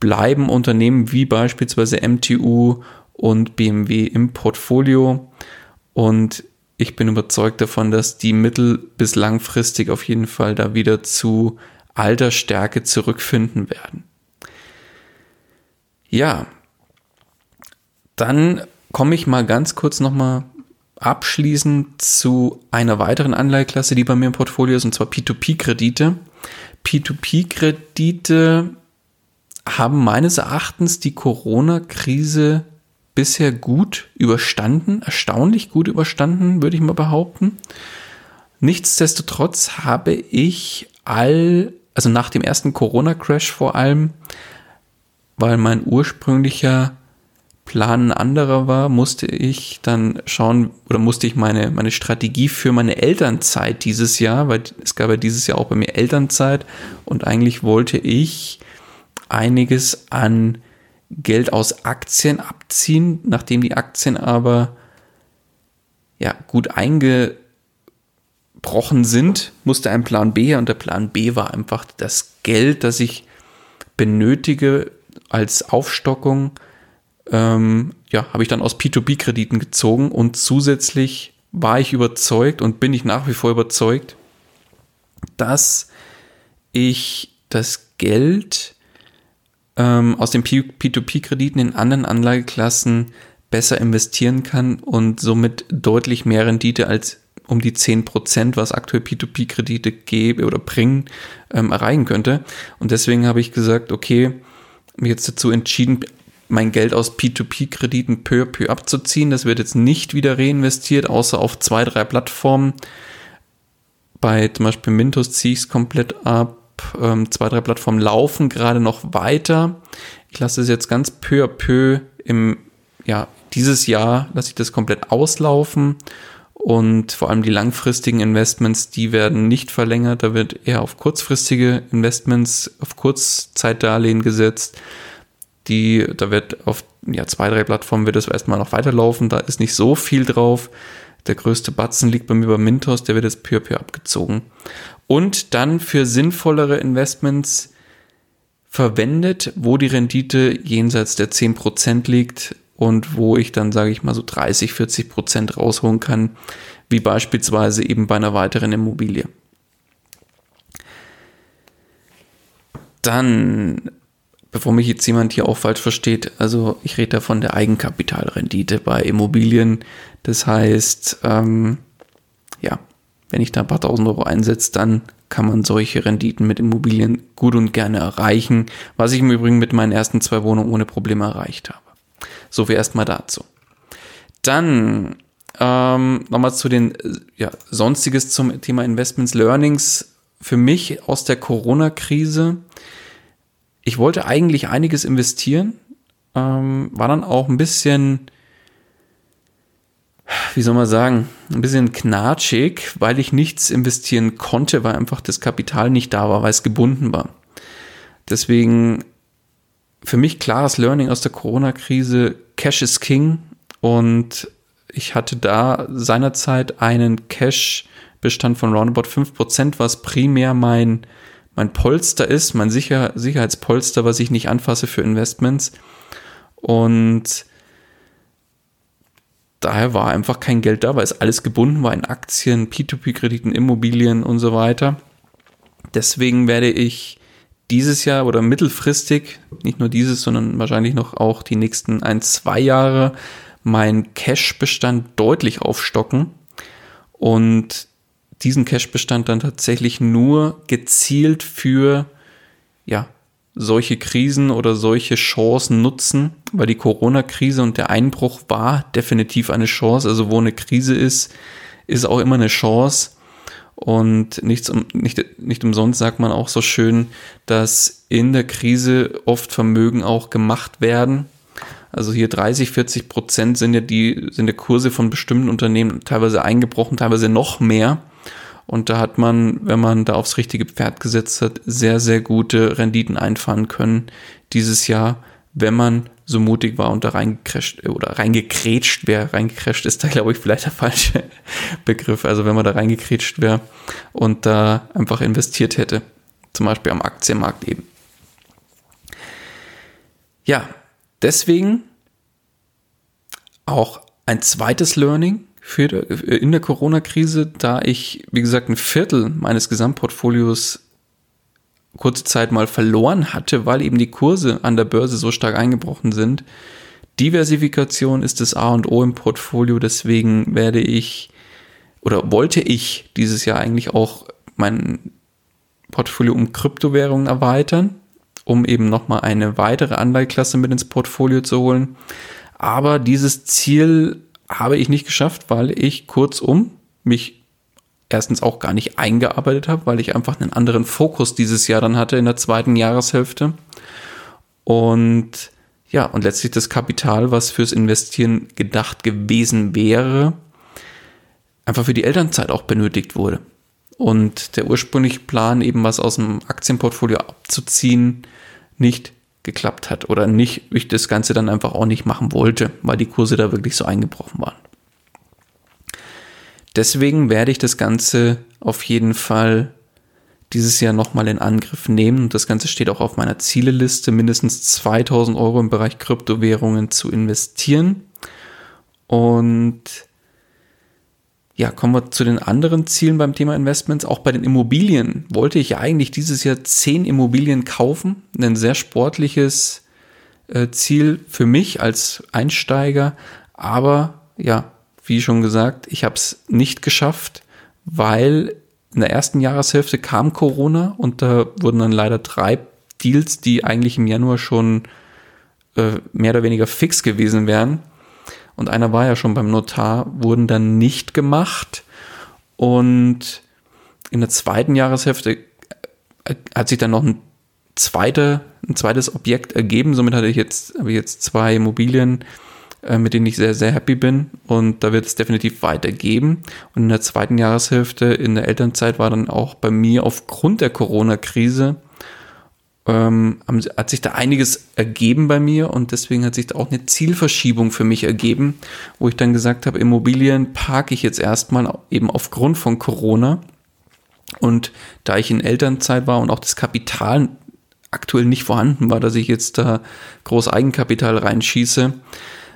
Speaker 1: bleiben Unternehmen wie beispielsweise MTU und BMW im Portfolio und ich bin überzeugt davon, dass die mittel- bis langfristig auf jeden Fall da wieder zu alter Stärke zurückfinden werden. Ja, dann komme ich mal ganz kurz nochmal abschließend zu einer weiteren Anleiheklasse, die bei mir im Portfolio ist, und zwar P2P-Kredite. P2P-Kredite haben meines Erachtens die Corona-Krise bisher gut überstanden, erstaunlich gut überstanden, würde ich mal behaupten. Nichtsdestotrotz habe ich all, also nach dem ersten Corona-Crash vor allem, weil mein ursprünglicher Plan ein anderer war, musste ich dann schauen oder musste ich meine, meine Strategie für meine Elternzeit dieses Jahr, weil es gab ja dieses Jahr auch bei mir Elternzeit und eigentlich wollte ich einiges an Geld aus Aktien abziehen, nachdem die Aktien aber ja, gut eingebrochen sind, musste ein Plan B her und der Plan B war einfach das Geld, das ich benötige als Aufstockung, ähm, ja, habe ich dann aus P2B-Krediten gezogen und zusätzlich war ich überzeugt und bin ich nach wie vor überzeugt, dass ich das Geld ähm, aus den P2P-Krediten in anderen Anlageklassen besser investieren kann und somit deutlich mehr Rendite als um die 10%, was aktuell P2P-Kredite geben oder bringen, ähm, erreichen könnte. Und deswegen habe ich gesagt, okay, mich jetzt dazu entschieden, mein Geld aus P2P-Krediten peu à peu abzuziehen. Das wird jetzt nicht wieder reinvestiert, außer auf zwei, drei Plattformen. Bei zum Beispiel Mintos ziehe ich es komplett ab ähm, zwei, drei Plattformen laufen gerade noch weiter. Ich lasse es jetzt ganz peu à peu im, ja, dieses Jahr lasse ich das komplett auslaufen und vor allem die langfristigen Investments, die werden nicht verlängert. Da wird eher auf kurzfristige Investments, auf Kurzzeitdarlehen gesetzt. Die, da wird auf ja, zwei, drei Plattformen wird es erstmal noch weiterlaufen. Da ist nicht so viel drauf. Der größte Batzen liegt bei mir bei Mintos, der wird jetzt peu peu abgezogen und dann für sinnvollere Investments verwendet, wo die Rendite jenseits der 10% liegt und wo ich dann, sage ich mal, so 30, 40% rausholen kann, wie beispielsweise eben bei einer weiteren Immobilie. Dann, bevor mich jetzt jemand hier auch falsch versteht, also ich rede da von der Eigenkapitalrendite bei Immobilien. Das heißt, ähm, ja, wenn ich da ein paar tausend Euro einsetze, dann kann man solche Renditen mit Immobilien gut und gerne erreichen, was ich im Übrigen mit meinen ersten zwei Wohnungen ohne Probleme erreicht habe. So viel erstmal dazu. Dann ähm, nochmal zu den ja, sonstiges zum Thema Investments Learnings für mich aus der Corona-Krise. Ich wollte eigentlich einiges investieren, ähm, war dann auch ein bisschen wie soll man sagen, ein bisschen knatschig, weil ich nichts investieren konnte, weil einfach das Kapital nicht da war, weil es gebunden war. Deswegen für mich klares Learning aus der Corona-Krise, Cash is King und ich hatte da seinerzeit einen Cash-Bestand von roundabout 5%, was primär mein, mein Polster ist, mein Sicher Sicherheitspolster, was ich nicht anfasse für Investments. Und daher war einfach kein Geld da, weil es alles gebunden war in Aktien, P2P-Krediten, Immobilien und so weiter. Deswegen werde ich dieses Jahr oder mittelfristig, nicht nur dieses, sondern wahrscheinlich noch auch die nächsten ein, zwei Jahre, meinen Cash-Bestand deutlich aufstocken und diesen Cash-Bestand dann tatsächlich nur gezielt für ja, solche Krisen oder solche Chancen nutzen, weil die Corona-Krise und der Einbruch war definitiv eine Chance. Also wo eine Krise ist, ist auch immer eine Chance. Und nichts, nicht, nicht umsonst sagt man auch so schön, dass in der Krise oft Vermögen auch gemacht werden. Also hier 30, 40 Prozent sind ja die, sind der Kurse von bestimmten Unternehmen teilweise eingebrochen, teilweise noch mehr. Und da hat man, wenn man da aufs richtige Pferd gesetzt hat, sehr, sehr gute Renditen einfahren können dieses Jahr, wenn man so mutig war und da reingecrasht oder reingekrätscht wäre. Reingecrasht ist da, glaube ich, vielleicht der falsche Begriff. Also wenn man da reingekrätscht wäre und da einfach investiert hätte. Zum Beispiel am Aktienmarkt eben. Ja, deswegen auch ein zweites Learning für, in der Corona-Krise, da ich, wie gesagt, ein Viertel meines Gesamtportfolios kurze Zeit mal verloren hatte, weil eben die Kurse an der Börse so stark eingebrochen sind. Diversifikation ist das A und O im Portfolio, deswegen werde ich oder wollte ich dieses Jahr eigentlich auch mein Portfolio um Kryptowährungen erweitern, um eben nochmal eine weitere Anleiheklasse mit ins Portfolio zu holen. Aber dieses Ziel habe ich nicht geschafft, weil ich kurzum mich erstens auch gar nicht eingearbeitet habe, weil ich einfach einen anderen Fokus dieses Jahr dann hatte in der zweiten Jahreshälfte. Und ja, und letztlich das Kapital, was fürs Investieren gedacht gewesen wäre, einfach für die Elternzeit auch benötigt wurde. Und der ursprüngliche Plan, eben was aus dem Aktienportfolio abzuziehen, nicht geklappt hat oder nicht, ich das Ganze dann einfach auch nicht machen wollte, weil die Kurse da wirklich so eingebrochen waren. Deswegen werde ich das Ganze auf jeden Fall dieses Jahr nochmal in Angriff nehmen. Und das Ganze steht auch auf meiner Zieleliste, mindestens 2000 Euro im Bereich Kryptowährungen zu investieren. Und ja, kommen wir zu den anderen Zielen beim Thema Investments. Auch bei den Immobilien wollte ich ja eigentlich dieses Jahr zehn Immobilien kaufen. Ein sehr sportliches äh, Ziel für mich als Einsteiger. Aber ja, wie schon gesagt, ich habe es nicht geschafft, weil in der ersten Jahreshälfte kam Corona und da wurden dann leider drei Deals, die eigentlich im Januar schon äh, mehr oder weniger fix gewesen wären, und einer war ja schon beim Notar, wurden dann nicht gemacht. Und in der zweiten Jahreshälfte äh, hat sich dann noch ein, zweite, ein zweites Objekt ergeben. Somit hatte ich jetzt, habe ich jetzt zwei Immobilien, äh, mit denen ich sehr, sehr happy bin. Und da wird es definitiv weitergeben. Und in der zweiten Jahreshälfte, in der Elternzeit, war dann auch bei mir aufgrund der Corona-Krise ähm, hat sich da einiges ergeben bei mir und deswegen hat sich da auch eine Zielverschiebung für mich ergeben, wo ich dann gesagt habe, Immobilien parke ich jetzt erstmal eben aufgrund von Corona. Und da ich in Elternzeit war und auch das Kapital aktuell nicht vorhanden war, dass ich jetzt da groß Eigenkapital reinschieße,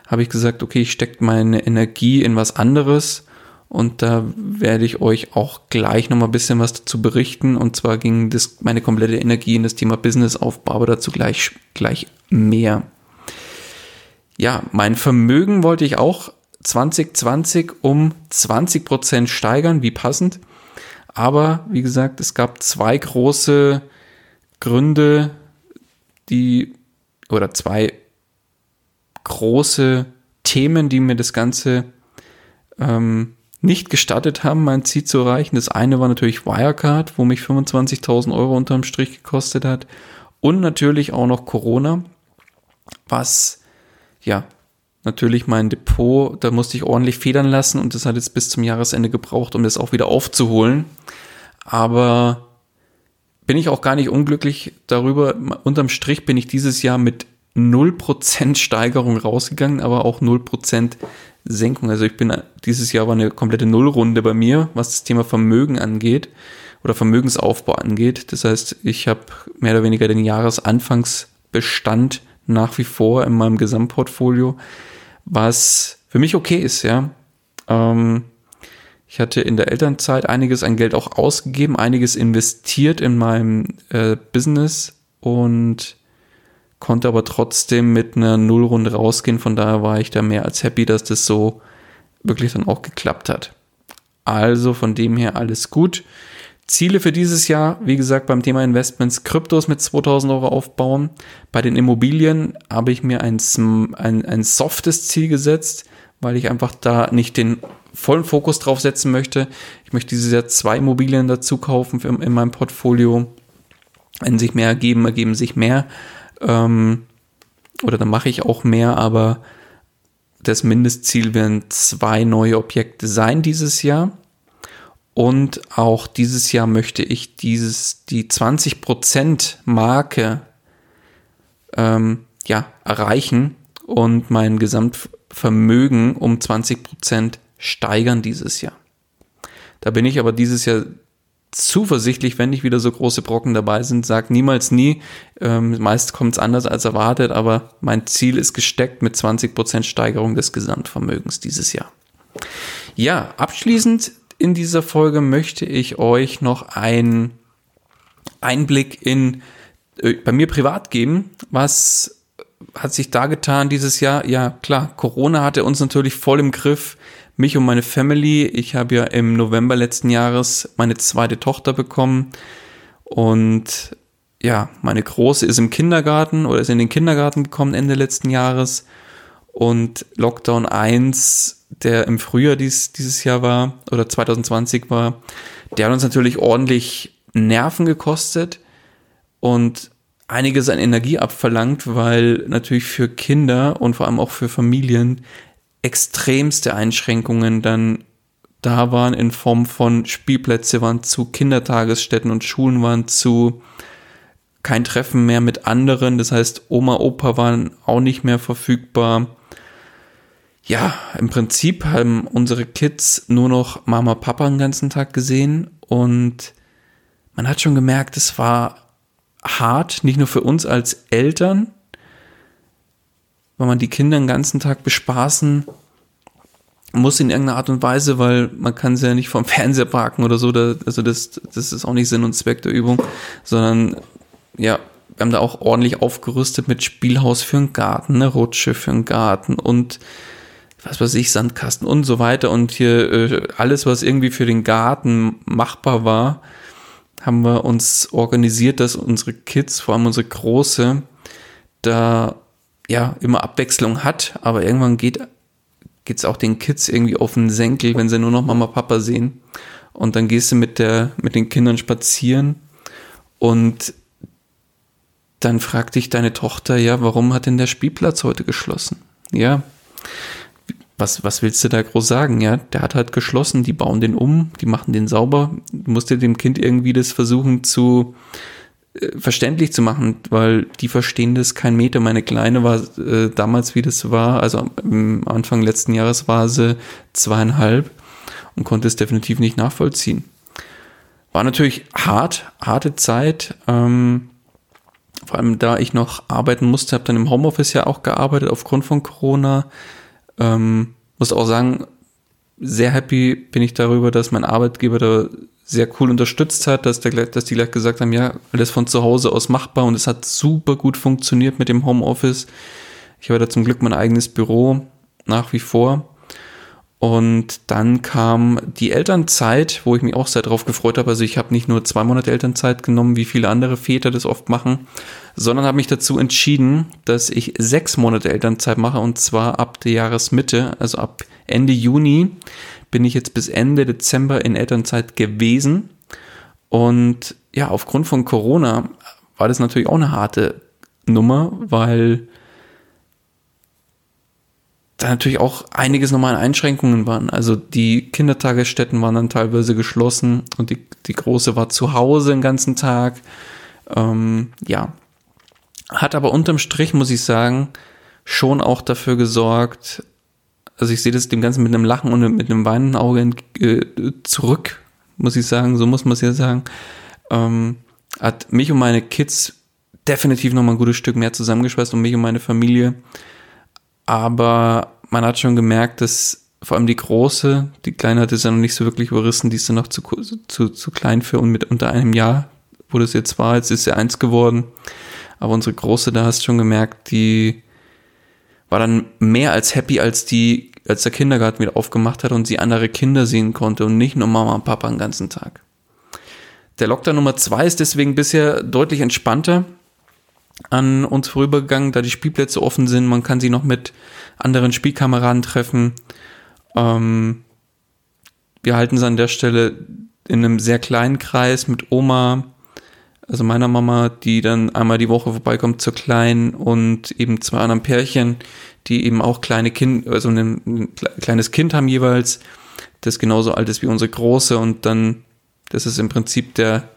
Speaker 1: habe ich gesagt, okay, ich stecke meine Energie in was anderes und da werde ich euch auch gleich nochmal ein bisschen was dazu berichten. Und zwar ging das, meine komplette Energie in das Thema Businessaufbau, aber dazu gleich, gleich mehr. Ja, mein Vermögen wollte ich auch 2020 um 20% steigern, wie passend. Aber wie gesagt, es gab zwei große Gründe, die oder zwei große Themen, die mir das Ganze ähm, nicht gestattet haben, mein Ziel zu erreichen. Das eine war natürlich Wirecard, wo mich 25.000 Euro unterm Strich gekostet hat. Und natürlich auch noch Corona, was ja natürlich mein Depot, da musste ich ordentlich federn lassen und das hat jetzt bis zum Jahresende gebraucht, um das auch wieder aufzuholen. Aber bin ich auch gar nicht unglücklich darüber. Unterm Strich bin ich dieses Jahr mit 0% Steigerung rausgegangen, aber auch 0% Senkung. Also ich bin dieses Jahr war eine komplette Nullrunde bei mir, was das Thema Vermögen angeht oder Vermögensaufbau angeht. Das heißt, ich habe mehr oder weniger den Jahresanfangsbestand nach wie vor in meinem Gesamtportfolio, was für mich okay ist, ja. Ähm, ich hatte in der Elternzeit einiges an Geld auch ausgegeben, einiges investiert in meinem äh, Business und konnte aber trotzdem mit einer Nullrunde rausgehen. Von daher war ich da mehr als happy, dass das so wirklich dann auch geklappt hat. Also von dem her alles gut. Ziele für dieses Jahr, wie gesagt, beim Thema Investments, Kryptos mit 2000 Euro aufbauen. Bei den Immobilien habe ich mir ein, ein, ein softes Ziel gesetzt, weil ich einfach da nicht den vollen Fokus drauf setzen möchte. Ich möchte dieses Jahr zwei Immobilien dazu kaufen in, in meinem Portfolio. Wenn sich mehr ergeben, ergeben sich mehr. Ähm, oder dann mache ich auch mehr, aber das Mindestziel werden zwei neue Objekte sein dieses Jahr. Und auch dieses Jahr möchte ich dieses, die 20% Marke ähm, ja, erreichen und mein Gesamtvermögen um 20% steigern dieses Jahr. Da bin ich aber dieses Jahr zuversichtlich, wenn nicht wieder so große Brocken dabei sind. Sag niemals nie. Ähm, meist kommt es anders als erwartet, aber mein Ziel ist gesteckt mit 20% Steigerung des Gesamtvermögens dieses Jahr. Ja, abschließend in dieser Folge möchte ich euch noch einen Einblick in äh, bei mir privat geben. Was hat sich da getan dieses Jahr? Ja, klar, Corona hatte uns natürlich voll im Griff mich und meine Family. Ich habe ja im November letzten Jahres meine zweite Tochter bekommen und ja, meine Große ist im Kindergarten oder ist in den Kindergarten gekommen Ende letzten Jahres und Lockdown 1, der im Frühjahr dies, dieses Jahr war oder 2020 war, der hat uns natürlich ordentlich Nerven gekostet und einiges an Energie abverlangt, weil natürlich für Kinder und vor allem auch für Familien extremste Einschränkungen dann da waren in Form von Spielplätze waren zu, Kindertagesstätten und Schulen waren zu, kein Treffen mehr mit anderen, das heißt Oma, Opa waren auch nicht mehr verfügbar. Ja, im Prinzip haben unsere Kids nur noch Mama, Papa den ganzen Tag gesehen und man hat schon gemerkt, es war hart, nicht nur für uns als Eltern, weil man die Kinder den ganzen Tag bespaßen muss in irgendeiner Art und Weise, weil man kann sie ja nicht vom Fernseher parken oder so, da, also das, das ist auch nicht Sinn und Zweck der Übung, sondern ja, wir haben da auch ordentlich aufgerüstet mit Spielhaus für einen Garten, eine Rutsche für einen Garten und was weiß ich, Sandkasten und so weiter. Und hier äh, alles, was irgendwie für den Garten machbar war, haben wir uns organisiert, dass unsere Kids, vor allem unsere Große, da ja immer Abwechslung hat, aber irgendwann geht geht's auch den Kids irgendwie auf den Senkel, wenn sie nur noch Mama Papa sehen. Und dann gehst du mit der mit den Kindern spazieren und dann fragt dich deine Tochter, ja, warum hat denn der Spielplatz heute geschlossen? Ja, was, was willst du da groß sagen? Ja, der hat halt geschlossen, die bauen den um, die machen den sauber. Du musst dir dem Kind irgendwie das versuchen zu, verständlich zu machen, weil die verstehen das kein Meter. Meine Kleine war äh, damals, wie das war, also am Anfang letzten Jahres war sie zweieinhalb und konnte es definitiv nicht nachvollziehen. War natürlich hart, harte Zeit. Ähm, vor allem da ich noch arbeiten musste, habe dann im Homeoffice ja auch gearbeitet aufgrund von Corona. Ähm, muss auch sagen, sehr happy bin ich darüber, dass mein Arbeitgeber da sehr cool unterstützt hat, dass, der, dass die gleich gesagt haben, ja, alles von zu Hause aus machbar und es hat super gut funktioniert mit dem Homeoffice. Ich habe da zum Glück mein eigenes Büro nach wie vor. Und dann kam die Elternzeit, wo ich mich auch sehr darauf gefreut habe. Also ich habe nicht nur zwei Monate Elternzeit genommen, wie viele andere Väter das oft machen, sondern habe mich dazu entschieden, dass ich sechs Monate Elternzeit mache und zwar ab der Jahresmitte, also ab Ende Juni bin ich jetzt bis Ende Dezember in Elternzeit gewesen. Und ja, aufgrund von Corona war das natürlich auch eine harte Nummer, weil da natürlich auch einiges nochmal an Einschränkungen waren. Also die Kindertagesstätten waren dann teilweise geschlossen und die, die Große war zu Hause den ganzen Tag. Ähm, ja. Hat aber unterm Strich, muss ich sagen, schon auch dafür gesorgt, also ich sehe das dem Ganzen mit einem Lachen und mit einem weinenden Auge äh, zurück, muss ich sagen, so muss man es ja sagen. Ähm, hat mich und meine Kids definitiv nochmal ein gutes Stück mehr zusammengeschweißt und mich und meine Familie aber man hat schon gemerkt, dass vor allem die große, die kleine hat es ja noch nicht so wirklich überrissen, die ist dann noch zu, zu, zu klein für und mit unter einem Jahr, wo das jetzt war, jetzt ist sie eins geworden. Aber unsere große, da hast du schon gemerkt, die war dann mehr als happy, als die, als der Kindergarten wieder aufgemacht hat und sie andere Kinder sehen konnte und nicht nur Mama und Papa den ganzen Tag. Der Lockdown Nummer zwei ist deswegen bisher deutlich entspannter an uns vorübergegangen, da die Spielplätze offen sind. Man kann sie noch mit anderen Spielkameraden treffen. Ähm, wir halten es an der Stelle in einem sehr kleinen Kreis mit Oma, also meiner Mama, die dann einmal die Woche vorbeikommt zur Kleinen und eben zwei anderen Pärchen, die eben auch kleine Kind, also ein, ein kleines Kind haben jeweils, das genauso alt ist wie unsere Große und dann, das ist im Prinzip der,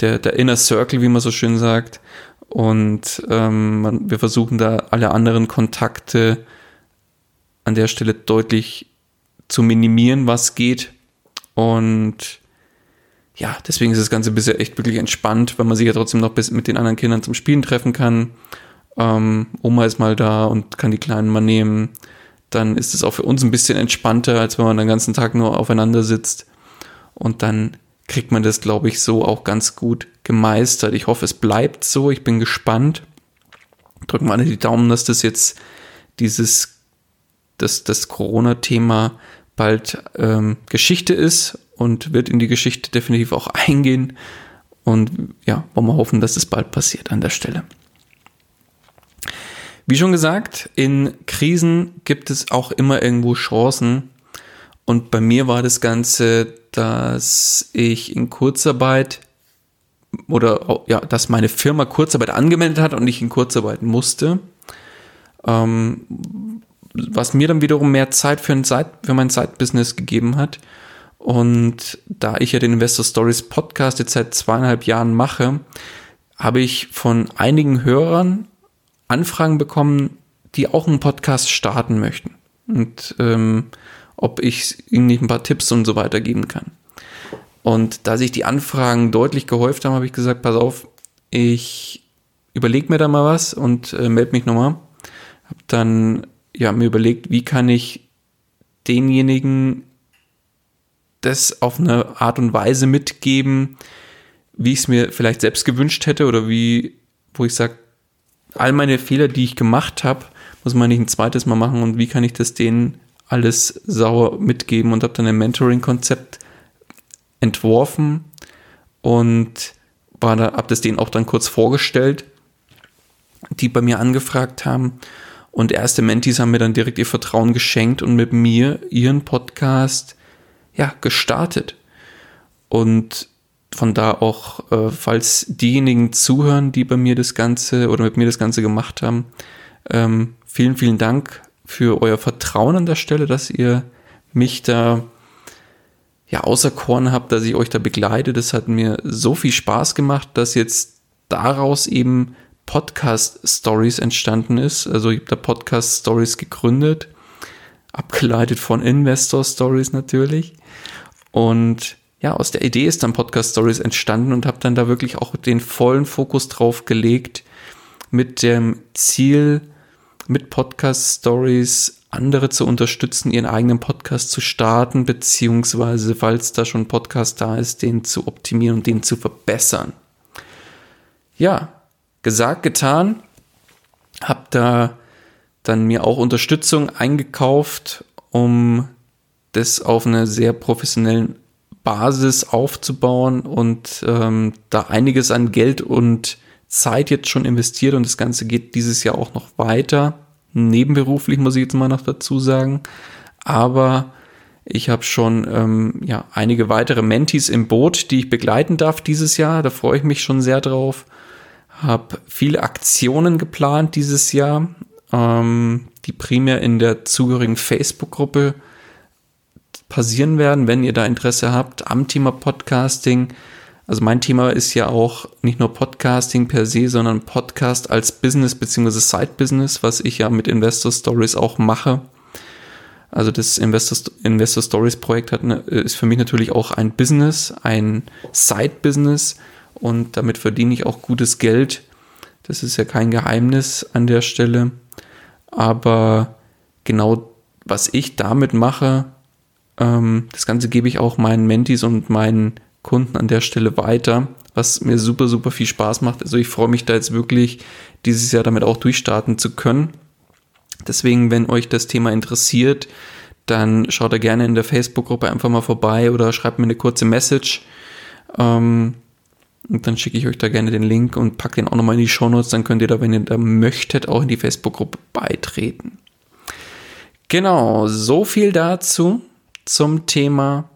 Speaker 1: der, der Inner Circle, wie man so schön sagt. Und ähm, wir versuchen da alle anderen Kontakte an der Stelle deutlich zu minimieren, was geht. Und ja, deswegen ist das Ganze bisher echt wirklich entspannt, weil man sich ja trotzdem noch mit den anderen Kindern zum Spielen treffen kann. Ähm, Oma ist mal da und kann die Kleinen mal nehmen. Dann ist es auch für uns ein bisschen entspannter, als wenn man den ganzen Tag nur aufeinander sitzt. Und dann kriegt man das, glaube ich, so auch ganz gut gemeistert. Ich hoffe, es bleibt so. Ich bin gespannt. Drücken wir alle die Daumen, dass das jetzt dieses, dass das Corona-Thema bald ähm, Geschichte ist und wird in die Geschichte definitiv auch eingehen. Und ja, wollen wir hoffen, dass es bald passiert an der Stelle. Wie schon gesagt, in Krisen gibt es auch immer irgendwo Chancen. Und bei mir war das Ganze dass ich in Kurzarbeit oder ja, dass meine Firma Kurzarbeit angemeldet hat und ich in Kurzarbeit musste. Ähm, was mir dann wiederum mehr Zeit für, ein Zeit, für mein Zeitbusiness gegeben hat. Und da ich ja den Investor Stories Podcast jetzt seit zweieinhalb Jahren mache, habe ich von einigen Hörern Anfragen bekommen, die auch einen Podcast starten möchten. Und ähm, ob ich ihnen nicht ein paar Tipps und so weiter geben kann. Und da sich die Anfragen deutlich gehäuft haben, habe ich gesagt, pass auf, ich überlege mir da mal was und äh, melde mich nochmal. Habe dann ja, mir überlegt, wie kann ich denjenigen das auf eine Art und Weise mitgeben, wie ich es mir vielleicht selbst gewünscht hätte oder wie, wo ich sage, all meine Fehler, die ich gemacht habe, muss man nicht ein zweites Mal machen und wie kann ich das denen alles sauer mitgeben und habe dann ein Mentoring-Konzept entworfen und war da, habe das denen auch dann kurz vorgestellt, die bei mir angefragt haben. Und erste Mentis haben mir dann direkt ihr Vertrauen geschenkt und mit mir ihren Podcast ja gestartet. Und von da auch, äh, falls diejenigen zuhören, die bei mir das Ganze oder mit mir das Ganze gemacht haben, ähm, vielen, vielen Dank für euer Vertrauen an der Stelle, dass ihr mich da ja auserkoren habt, dass ich euch da begleite. Das hat mir so viel Spaß gemacht, dass jetzt daraus eben Podcast Stories entstanden ist. Also ich habe da Podcast Stories gegründet, abgeleitet von Investor Stories natürlich. Und ja, aus der Idee ist dann Podcast Stories entstanden und habe dann da wirklich auch den vollen Fokus drauf gelegt mit dem Ziel, mit Podcast Stories andere zu unterstützen, ihren eigenen Podcast zu starten, beziehungsweise, falls da schon ein Podcast da ist, den zu optimieren und den zu verbessern. Ja, gesagt, getan. Hab da dann mir auch Unterstützung eingekauft, um das auf einer sehr professionellen Basis aufzubauen und ähm, da einiges an Geld und Zeit jetzt schon investiert und das Ganze geht dieses Jahr auch noch weiter. Nebenberuflich muss ich jetzt mal noch dazu sagen. Aber ich habe schon ähm, ja, einige weitere Mentis im Boot, die ich begleiten darf dieses Jahr. Da freue ich mich schon sehr drauf. Habe viele Aktionen geplant dieses Jahr, ähm, die primär in der zugehörigen Facebook-Gruppe passieren werden, wenn ihr da Interesse habt am Thema Podcasting. Also mein Thema ist ja auch nicht nur Podcasting per se, sondern Podcast als Business bzw. Side-Business, was ich ja mit Investor Stories auch mache. Also das Investor, Investor Stories Projekt hat, ist für mich natürlich auch ein Business, ein Side-Business und damit verdiene ich auch gutes Geld. Das ist ja kein Geheimnis an der Stelle. Aber genau was ich damit mache, ähm, das Ganze gebe ich auch meinen Mentis und meinen Kunden an der Stelle weiter, was mir super, super viel Spaß macht. Also ich freue mich da jetzt wirklich, dieses Jahr damit auch durchstarten zu können. Deswegen, wenn euch das Thema interessiert, dann schaut da gerne in der Facebook-Gruppe einfach mal vorbei oder schreibt mir eine kurze Message. Ähm, und dann schicke ich euch da gerne den Link und packe den auch nochmal in die Show Notes. Dann könnt ihr da, wenn ihr da möchtet, auch in die Facebook-Gruppe beitreten. Genau, so viel dazu zum Thema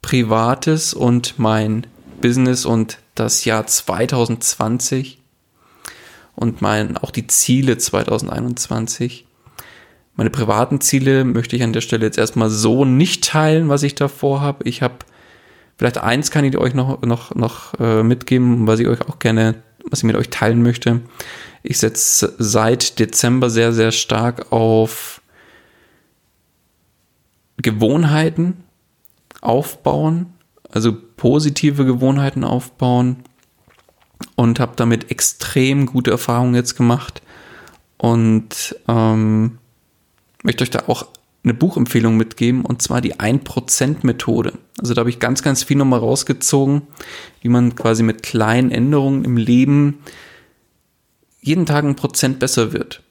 Speaker 1: Privates und mein Business und das Jahr 2020 und mein, auch die Ziele 2021. Meine privaten Ziele möchte ich an der Stelle jetzt erstmal so nicht teilen, was ich da vorhabe. Ich habe vielleicht eins kann ich euch noch, noch, noch äh, mitgeben, was ich euch auch gerne, was ich mit euch teilen möchte. Ich setze seit Dezember sehr, sehr stark auf Gewohnheiten aufbauen, also positive Gewohnheiten aufbauen und habe damit extrem gute Erfahrungen jetzt gemacht und ähm, möchte euch da auch eine Buchempfehlung mitgeben und zwar die 1%-Methode. Also da habe ich ganz, ganz viel nochmal rausgezogen, wie man quasi mit kleinen Änderungen im Leben jeden Tag ein Prozent besser wird.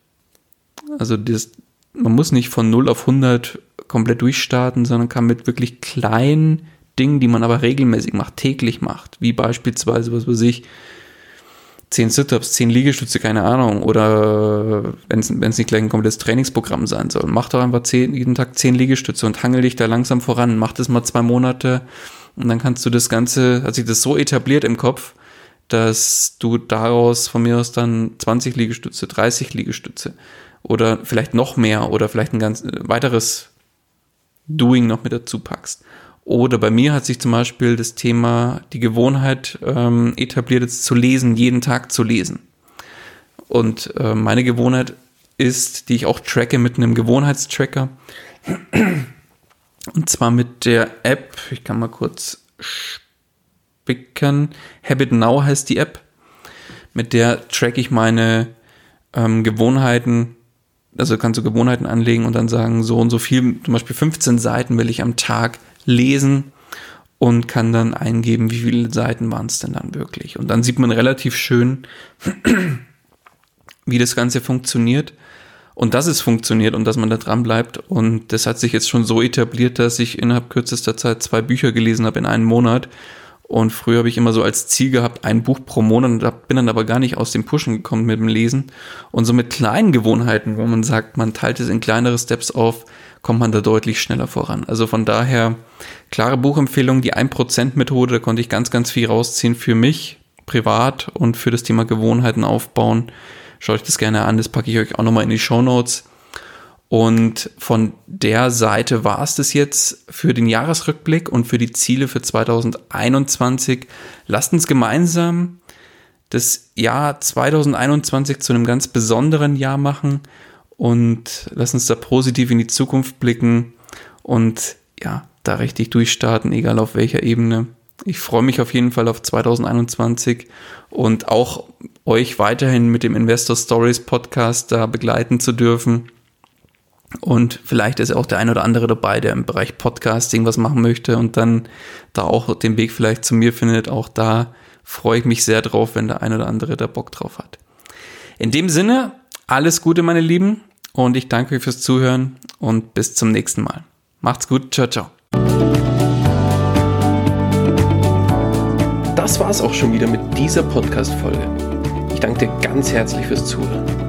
Speaker 1: Also das, man muss nicht von 0 auf 100 komplett durchstarten, sondern kann mit wirklich kleinen Dingen, die man aber regelmäßig macht, täglich macht, wie beispielsweise, was weiß ich, 10 Sit-Ups, 10 Liegestütze, keine Ahnung, oder wenn es nicht gleich ein komplettes Trainingsprogramm sein soll, mach doch einfach 10, jeden Tag 10 Liegestütze und hangel dich da langsam voran, mach das mal zwei Monate und dann kannst du das Ganze, hat sich das so etabliert im Kopf, dass du daraus von mir aus dann 20 Liegestütze, 30 Liegestütze oder vielleicht noch mehr oder vielleicht ein ganz weiteres Doing noch mit dazu packst. Oder bei mir hat sich zum Beispiel das Thema, die Gewohnheit ähm, etabliert, jetzt zu lesen, jeden Tag zu lesen. Und äh, meine Gewohnheit ist, die ich auch tracke mit einem Gewohnheitstracker. Und zwar mit der App, ich kann mal kurz spicken. Habit Now heißt die App. Mit der track ich meine ähm, Gewohnheiten also kannst du Gewohnheiten anlegen und dann sagen, so und so viel, zum Beispiel 15 Seiten will ich am Tag lesen und kann dann eingeben, wie viele Seiten waren es denn dann wirklich. Und dann sieht man relativ schön, wie das Ganze funktioniert und dass es funktioniert und dass man da dran bleibt. Und das hat sich jetzt schon so etabliert, dass ich innerhalb kürzester Zeit zwei Bücher gelesen habe in einem Monat und früher habe ich immer so als Ziel gehabt, ein Buch pro Monat bin dann aber gar nicht aus dem Pushen gekommen mit dem Lesen. Und so mit kleinen Gewohnheiten, wo man sagt, man teilt es in kleinere Steps auf, kommt man da deutlich schneller voran. Also von daher, klare Buchempfehlung, die 1%-Methode, da konnte ich ganz, ganz viel rausziehen für mich, privat und für das Thema Gewohnheiten aufbauen. Schaut euch das gerne an, das packe ich euch auch nochmal in die Show Notes. Und von der Seite war es das jetzt für den Jahresrückblick und für die Ziele für 2021. Lasst uns gemeinsam das Jahr 2021 zu einem ganz besonderen Jahr machen und lasst uns da positiv in die Zukunft blicken und ja, da richtig durchstarten, egal auf welcher Ebene. Ich freue mich auf jeden Fall auf 2021 und auch euch weiterhin mit dem Investor Stories Podcast da begleiten zu dürfen. Und vielleicht ist auch der ein oder andere dabei, der im Bereich Podcasting was machen möchte und dann da auch den Weg vielleicht zu mir findet. Auch da freue ich mich sehr drauf, wenn der ein oder andere da Bock drauf hat. In dem Sinne, alles Gute, meine Lieben, und ich danke euch fürs Zuhören und bis zum nächsten Mal. Macht's gut, ciao, ciao.
Speaker 2: Das war's auch schon wieder mit dieser Podcast-Folge. Ich danke dir ganz herzlich fürs Zuhören.